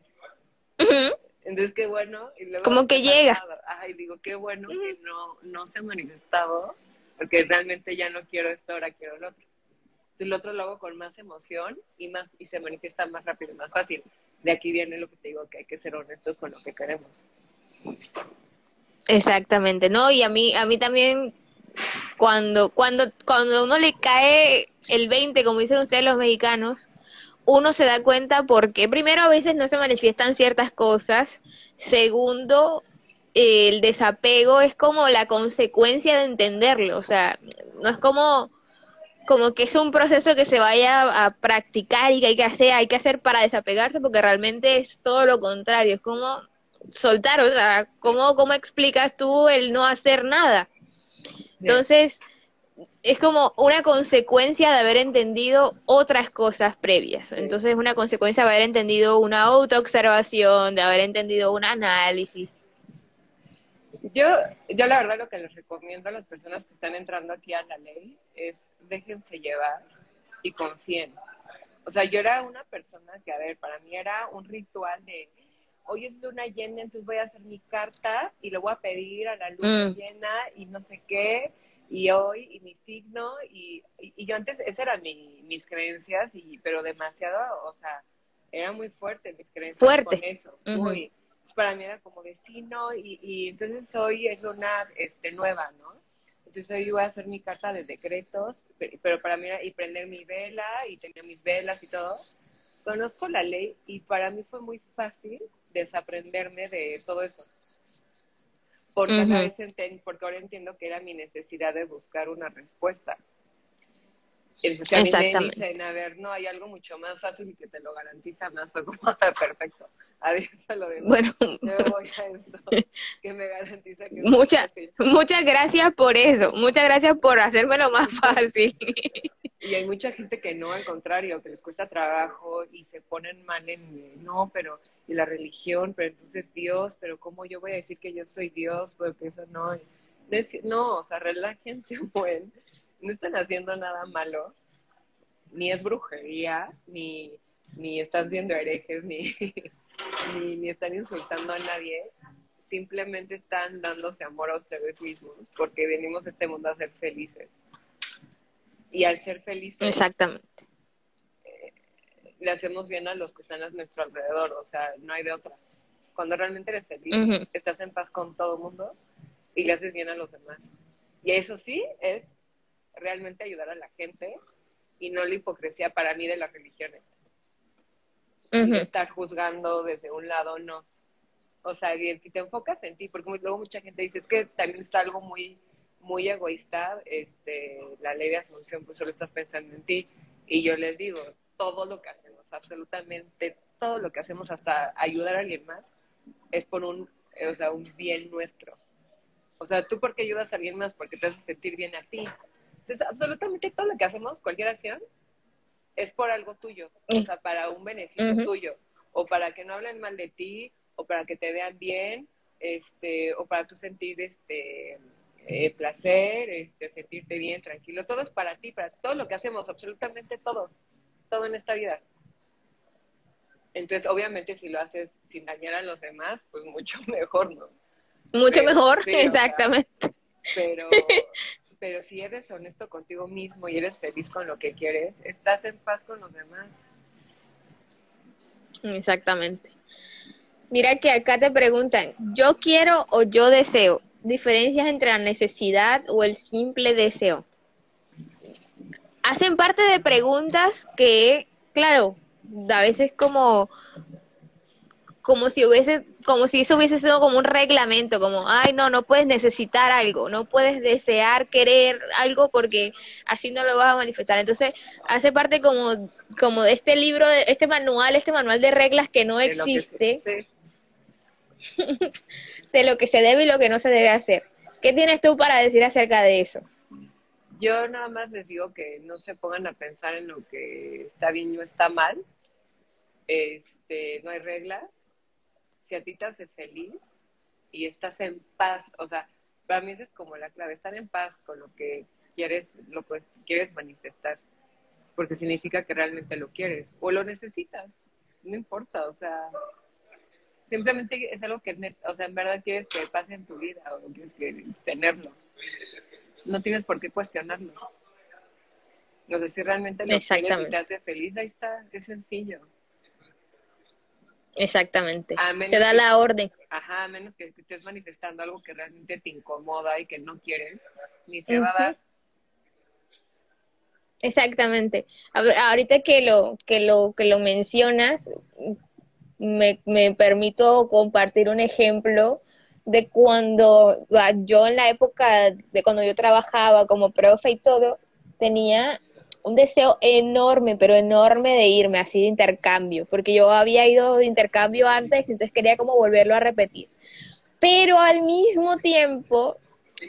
Entonces qué bueno. Y luego como que llega. Ay, digo, qué bueno que no, no se ha manifestado, porque realmente ya no quiero esto, ahora quiero lo otro. Entonces lo otro lo hago con más emoción y, más, y se manifiesta más rápido y más fácil de aquí viene lo que te digo, que hay que ser honestos con lo que queremos. Exactamente, ¿no? Y a mí, a mí también, cuando, cuando, cuando uno le cae el 20, como dicen ustedes los mexicanos, uno se da cuenta porque primero a veces no se manifiestan ciertas cosas, segundo, el desapego es como la consecuencia de entenderlo, o sea, no es como como que es un proceso que se vaya a practicar y que hay que hacer, hay que hacer para desapegarse porque realmente es todo lo contrario, es como soltar, o sea, ¿cómo, cómo explicas tú el no hacer nada? Entonces, es como una consecuencia de haber entendido otras cosas previas. Entonces, es una consecuencia de haber entendido una autoobservación, de haber entendido un análisis. Yo, yo la verdad lo que les recomiendo a las personas que están entrando aquí a la ley es déjense llevar y confíen. O sea, yo era una persona que, a ver, para mí era un ritual de, hoy es luna llena, entonces voy a hacer mi carta y lo voy a pedir a la luna mm. llena y no sé qué, y hoy, y mi signo, y, y, yo antes, esas eran mis creencias, y, pero demasiado, o sea, era muy fuerte mis creencias fuerte. con eso, muy. Para mí era como vecino, y, y entonces hoy es una este, nueva, ¿no? Entonces hoy voy a hacer mi carta de decretos, pero para mí era, y prender mi vela, y tener mis velas y todo. Conozco la ley, y para mí fue muy fácil desaprenderme de todo eso. Porque, porque ahora entiendo que era mi necesidad de buscar una respuesta. Entonces a mí me dicen, a ver, no, hay algo mucho más fácil y que te lo garantiza más. Fue como, perfecto, adiós a lo demás. Bueno, voy a esto, que me garantiza que Muchas, muchas gracias por eso, muchas gracias por hacérmelo más fácil. Y hay mucha gente que no, al contrario, que les cuesta trabajo y se ponen mal en, no, pero, y la religión, pero entonces Dios, pero ¿cómo yo voy a decir que yo soy Dios? Porque eso no, no, o sea, relájense buen, no están haciendo nada malo, ni es brujería, ni, ni están siendo herejes, ni, ni, ni están insultando a nadie, simplemente están dándose amor a ustedes mismos, porque venimos a este mundo a ser felices y al ser felices. Exactamente. Eh, le hacemos bien a los que están a nuestro alrededor, o sea, no hay de otra. Cuando realmente eres feliz, estás en paz con todo el mundo y le haces bien a los demás. Y eso sí es realmente ayudar a la gente y no la hipocresía para mí de las religiones. Estar juzgando desde un lado, no. O sea, si te enfocas en ti, porque luego mucha gente dice, es que también está algo muy muy egoísta, este, la ley de asunción, pues solo estás pensando en ti. Y yo les digo, todo lo que hacemos, absolutamente todo lo que hacemos, hasta ayudar a alguien más, es por un, o sea, un bien nuestro. O sea, tú porque ayudas a alguien más, porque te hace sentir bien a ti. Entonces, absolutamente todo lo que hacemos, cualquier acción, es por algo tuyo, o sea, para un beneficio tuyo, o para que no hablen mal de ti, o para que te vean bien, este, o para tú sentir, este, eh, placer, este, sentirte bien, tranquilo. Todo es para ti, para todo lo que hacemos, absolutamente todo, todo en esta vida. Entonces, obviamente, si lo haces sin dañar a los demás, pues mucho mejor, ¿no? Mucho mejor, exactamente. pero, pero si eres honesto contigo mismo y eres feliz con lo que quieres, estás en paz con los demás. Exactamente. Mira que acá te preguntan, ¿yo quiero o yo deseo? diferencias entre la necesidad o el simple deseo. Hacen parte de preguntas que, claro, a veces como como si hubiese como si eso hubiese sido como un reglamento, como, ay, no, no puedes necesitar algo, no puedes desear, querer algo porque así no lo vas a manifestar. Entonces, hace parte como, como de este libro, de, este manual, este manual de reglas que no existe. de lo que se debe y lo que no se debe hacer. ¿Qué tienes tú para decir acerca de eso? Yo nada más les digo que no se pongan a pensar en lo que está bien o está mal. Este, no hay reglas. Si a ti te hace feliz y estás en paz, o sea, para mí esa es como la clave, estar en paz con lo que quieres, lo que quieres manifestar, porque significa que realmente lo quieres o lo necesitas, no importa, o sea, Simplemente es algo que, o sea, en verdad quieres que pase en tu vida o quieres que tenerlo. No tienes por qué cuestionarlo. No sé si realmente lo quieres y te hace feliz, ahí está, es sencillo. Exactamente. Se da la orden. Ajá, a menos que estés manifestando algo que realmente te incomoda y que no quieres, ni se va a dar. Exactamente. Ahorita que lo que lo que lo mencionas, me, me permito compartir un ejemplo de cuando yo en la época de cuando yo trabajaba como profe y todo, tenía un deseo enorme, pero enorme de irme así de intercambio, porque yo había ido de intercambio antes, entonces quería como volverlo a repetir. Pero al mismo tiempo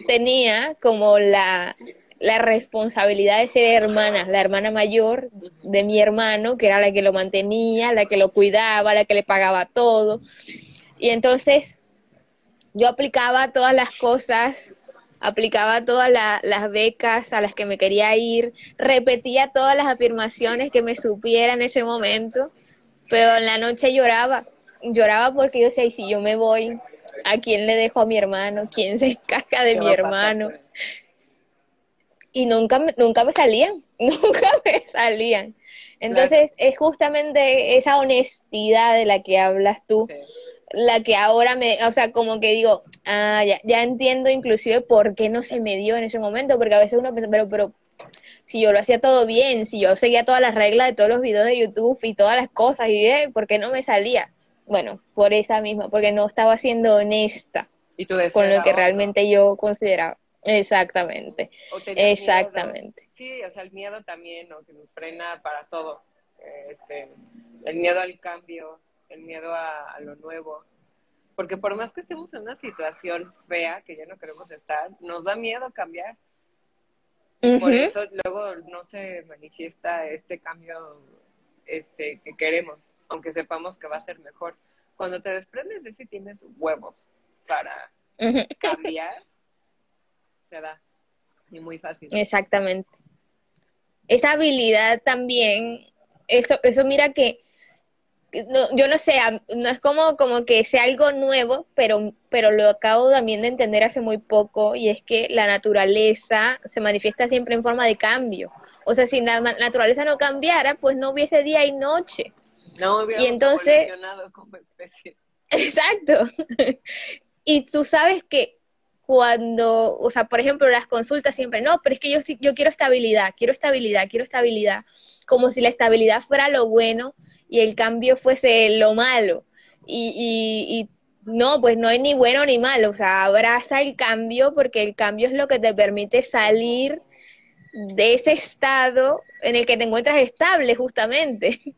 tenía como la, la responsabilidad de ser hermana, la hermana mayor de mi hermano, que era la que lo mantenía, la que lo cuidaba, la que le pagaba todo. Y entonces yo aplicaba todas las cosas aplicaba todas las becas a las que me quería ir, repetía todas las afirmaciones que me supiera en ese momento, pero en la noche lloraba, lloraba porque yo decía, y si yo me voy, ¿a quién le dejo a mi hermano? ¿Quién se encarga de mi hermano? Y nunca, nunca me salían, nunca me salían. Entonces es justamente esa honestidad de la que hablas tú la que ahora me, o sea, como que digo, ah, ya, ya entiendo inclusive por qué no se me dio en ese momento, porque a veces uno piensa, pero, pero si yo lo hacía todo bien, si yo seguía todas las reglas de todos los videos de YouTube y todas las cosas, y eh, ¿por qué no me salía? Bueno, por esa misma, porque no estaba siendo honesta con lo que realmente yo consideraba. Exactamente. Exactamente. Sí, o sea, el miedo también, ¿no? Que nos frena para todo. Este, el miedo al cambio, el miedo a, lo nuevo. Porque por más que estemos en una situación fea, que ya no queremos estar, nos da miedo cambiar. Por eso luego no se manifiesta este cambio este, que queremos, aunque sepamos que va a ser mejor. Cuando te desprendes de si tienes huevos para cambiar, se da. Y muy fácil. Exactamente. Esa habilidad también, eso, eso mira que no, yo no sé, no es como, como que sea algo nuevo, pero, pero lo acabo también de entender hace muy poco, y es que la naturaleza se manifiesta siempre en forma de cambio. O sea, si la naturaleza no cambiara, pues no hubiese día y noche. No hubiéramos y entonces, como especie. Exacto. y tú sabes que cuando, o sea, por ejemplo, las consultas siempre, no, pero es que yo, yo quiero estabilidad, quiero estabilidad, quiero estabilidad, como si la estabilidad fuera lo bueno y el cambio fuese lo malo. Y, y, no, pues no hay ni bueno ni malo, o sea, abraza el cambio porque el cambio es lo que te permite salir de ese estado en el que te encuentras estable justamente.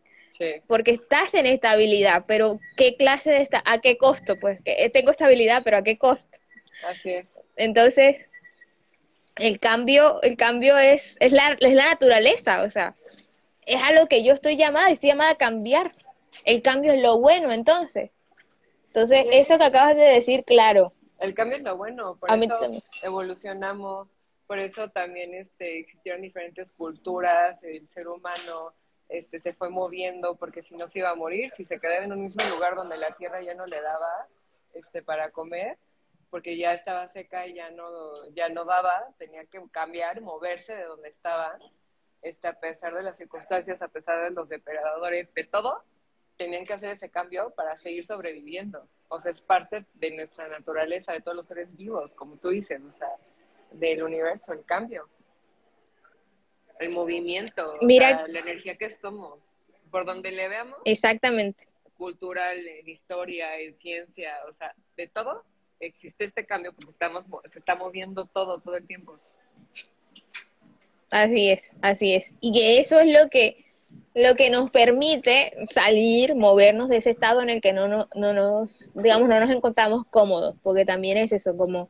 Porque estás en estabilidad, pero ¿qué clase de esta a qué costo? Pues que tengo estabilidad, pero ¿a qué costo? Así es. Entonces, el cambio, el cambio es, es la, es la naturaleza, o sea, es a lo que yo estoy llamada, estoy llamada a cambiar. El cambio es lo bueno, entonces. Entonces, eso que acabas de decir, claro. El cambio es lo bueno, por eso evolucionamos, por eso también este, existieron diferentes culturas, el ser humano este, se fue moviendo, porque si no se iba a morir, si se quedaba en un mismo lugar donde la tierra ya no le daba este, para comer, porque ya estaba seca y ya no, ya no daba, tenía que cambiar, moverse de donde estaba este, a pesar de las circunstancias, a pesar de los depredadores, de todo, tenían que hacer ese cambio para seguir sobreviviendo. O sea, es parte de nuestra naturaleza, de todos los seres vivos, como tú dices, o sea, del universo, el cambio. El movimiento, Mira, la energía que somos, por donde le veamos. Exactamente. Cultural, en historia, en ciencia, o sea, de todo existe este cambio porque estamos, se está moviendo todo, todo el tiempo. Así es, así es. Y que eso es lo que, lo que nos permite salir, movernos de ese estado en el que no, no, no nos, digamos, no nos encontramos cómodos, porque también es eso, como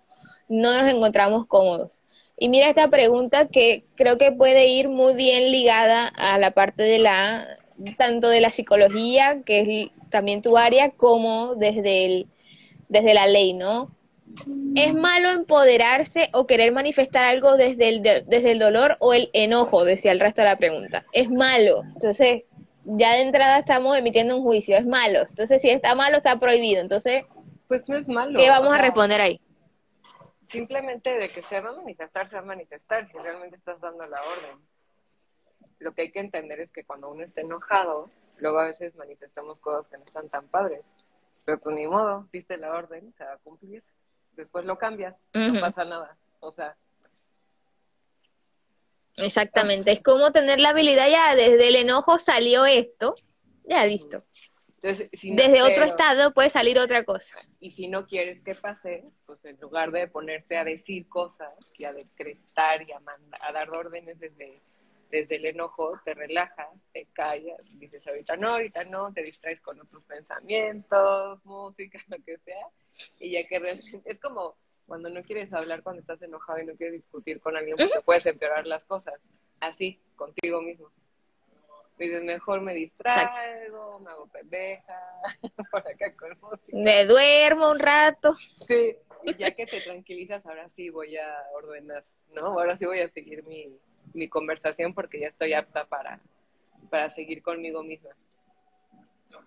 no nos encontramos cómodos. Y mira esta pregunta que creo que puede ir muy bien ligada a la parte de la, tanto de la psicología, que es también tu área, como desde el, desde la ley, ¿no? ¿Es malo empoderarse o querer manifestar algo desde el, desde el dolor o el enojo? Decía el resto de la pregunta. Es malo. Entonces, ya de entrada estamos emitiendo un juicio. Es malo. Entonces, si está malo, está prohibido. Entonces, pues no es malo. ¿Qué vamos a responder ahí? Simplemente de que se va a manifestar, se va a manifestar, si realmente estás dando la orden. Lo que hay que entender es que cuando uno está enojado, luego a veces manifestamos cosas que no están tan padres. Pero pues ni modo, viste la orden, se va a cumplir después lo cambias, no pasa nada. O sea. Exactamente, es como tener la habilidad ya, desde el enojo salió esto, ya listo. desde otro estado puede salir otra cosa. Y si no quieres que pase, pues en lugar de ponerte a decir cosas y a decretar y a, a dar órdenes desde desde el enojo te relajas, te callas, dices ahorita no, ahorita no, te distraes con otros pensamientos, música, lo que sea, y ya que es como cuando no quieres hablar cuando estás enojado y no quieres discutir con alguien porque puedes empeorar las cosas, así, contigo mismo. Dices, mejor me distraigo, me hago pendeja, por acá con música. Me duermo un rato. Sí, y ya que te tranquilizas, ahora sí voy a ordenar, ¿no? Ahora sí voy a seguir mi, mi conversación porque ya estoy apta para, para seguir conmigo misma.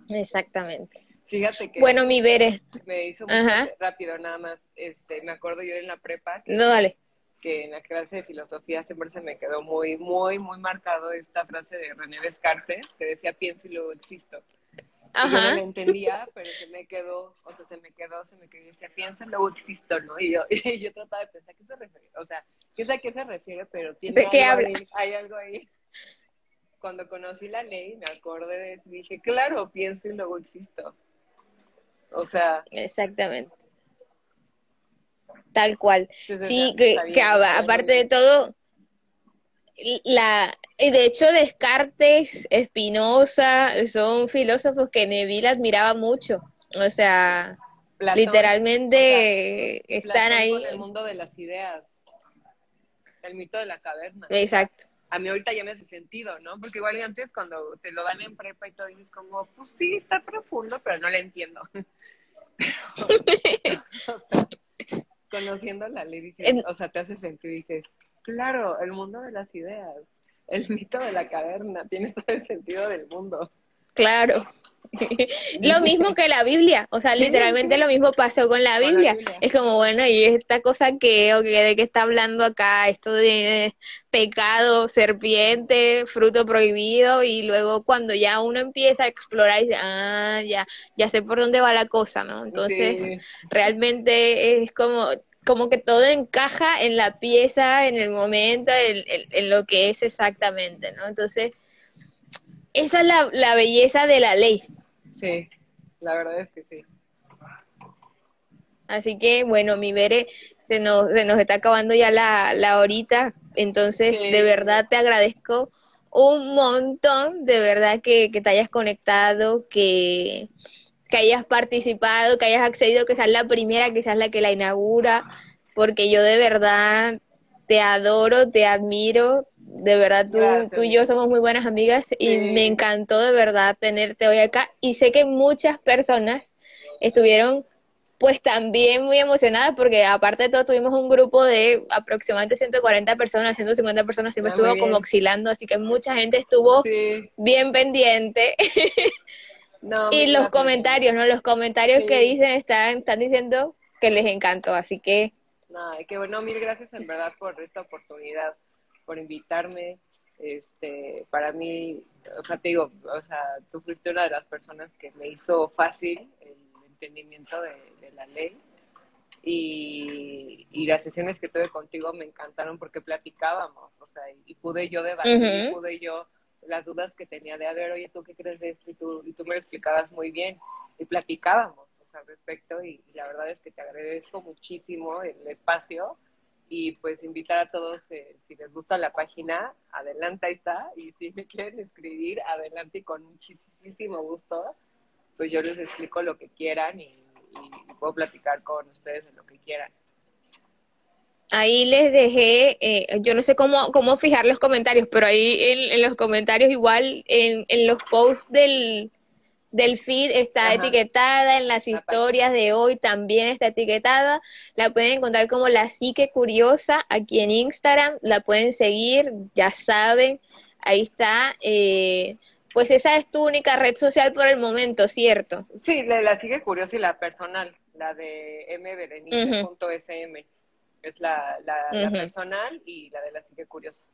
Exactamente. Fíjate que bueno, mi Bere. Me hizo muy rápido nada más. Este, me acuerdo yo en la prepa. Que, no, dale. Que en la clase de filosofía siempre se me quedó muy, muy, muy marcado esta frase de René Descartes que decía pienso y luego existo. Ajá. yo no la entendía, pero se me quedó, o sea, se me quedó, se me quedó y decía pienso y luego existo, ¿no? Y yo, y yo trataba de pensar qué se refiere, o sea, qué sé a qué se refiere, pero tiene ¿De qué habla? hay algo ahí cuando conocí la ley, me acordé de eso, dije, claro, pienso y luego existo. O sea. Exactamente. Tal cual. Sí, que, que aparte de todo, la, de hecho Descartes, Espinosa, son filósofos que Neville admiraba mucho. O sea, literalmente están ahí. En el mundo de las ideas, el mito de la caverna. Exacto. A mí ahorita ya me hace sentido, ¿no? Porque igual antes cuando te lo dan en prepa y todo, dices como, pues sí, está profundo, pero no le entiendo. conociendo la ley, dices, o sea, te hace sentir, dices, claro, el mundo de las ideas, el mito de la caverna, tiene todo el sentido del mundo. Claro. lo mismo que la Biblia, o sea, literalmente lo mismo pasó con la, Biblia. Es como, bueno, y esta cosa que, o que de qué está hablando acá, esto de pecado, serpiente, fruto prohibido, y luego cuando ya uno empieza a explorar y dice, ah, ya, ya sé por dónde va la cosa, ¿no? Entonces, realmente es como, como que todo encaja en la pieza, en el momento, en, en lo que es exactamente, ¿no? Entonces, esa es la, la belleza de la ley. Sí, la verdad es que sí. Así que, bueno, mi Bere, se nos, se nos está acabando ya la, la horita, entonces de verdad te agradezco un montón, de verdad que, que te hayas conectado, que, que hayas participado, que hayas accedido, que seas la primera, que seas la que la inaugura, porque yo de verdad te adoro, te admiro, de verdad tú, tú y yo somos muy buenas amigas y me encantó de verdad tenerte hoy acá. Y sé que muchas personas estuvieron pues también muy emocionadas porque aparte de todo tuvimos un grupo de aproximadamente 140 personas, 150 personas, siempre ah, estuvo como oscilando, así que mucha gente estuvo bien pendiente. y los comentarios, ¿no? Los comentarios que dicen están, están diciendo que les encantó, así que... Qué bueno, mil gracias en verdad por esta oportunidad por invitarme. Este, para mí, o sea, te digo, o sea, tú fuiste una de las personas que me hizo fácil el entendimiento de, la ley. Y, y, las sesiones que tuve contigo me encantaron porque platicábamos, o sea, y, pude yo debatir, pude yo las dudas que tenía de, a ver, oye, ¿tú qué crees de esto? Y tú, y tú me lo explicabas muy bien, y platicábamos, o sea, al respecto, y, y la verdad es que te agradezco muchísimo el espacio, y pues invitar a todos, eh, si les gusta la página, adelante ahí está, y si me quieren escribir, adelante y con muchísimo gusto, pues yo les explico lo que quieran y, puedo platicar con ustedes de lo que quieran. Ahí les dejé, eh, yo no sé cómo, cómo fijar los comentarios, pero ahí en, en los comentarios igual, en, en los posts del, del feed está etiquetada, en las historias de hoy también está etiquetada. La pueden encontrar como la psique curiosa aquí en Instagram, la pueden seguir, ya saben, ahí está. Eh, pues esa es tu única red social por el momento, ¿cierto? Sí, la, la psique curiosa y la personal, la de mberenice.sm. Es la, la, personal y la de la psique curiosa.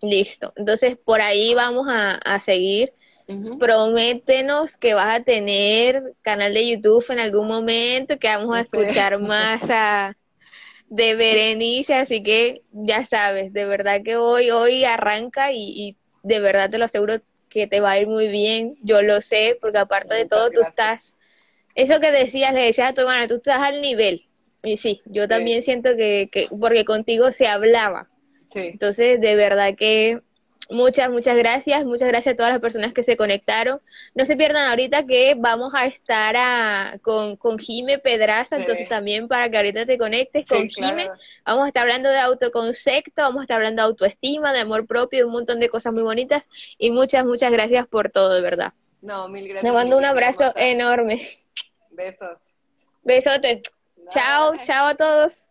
Listo. Entonces, por ahí vamos a, a seguir Prométenos que vas a tener canal de YouTube en algún momento, que vamos a escuchar más a, de Berenice, así que ya sabes, de verdad que hoy, hoy arranca y, de verdad te lo aseguro que te va a ir muy bien, yo lo sé, porque aparte de todo tú estás, eso que decías, le decías a tu hermana, tú estás al nivel, y sí, yo también siento que, que, porque contigo se hablaba, Entonces, de verdad que Muchas, muchas gracias. Muchas gracias a todas las personas que se conectaron. No se pierdan ahorita que vamos a estar a, con, con Jime Pedraza, entonces también para que ahorita te conectes con Jime. Vamos a estar hablando de autoconcepto, vamos a estar hablando de autoestima, de amor propio, un montón de cosas muy bonitas. Y muchas, muchas gracias por todo, de verdad. No, mil gracias. Te mando un abrazo enorme. Besos. Besotes. Chao, chao a todos.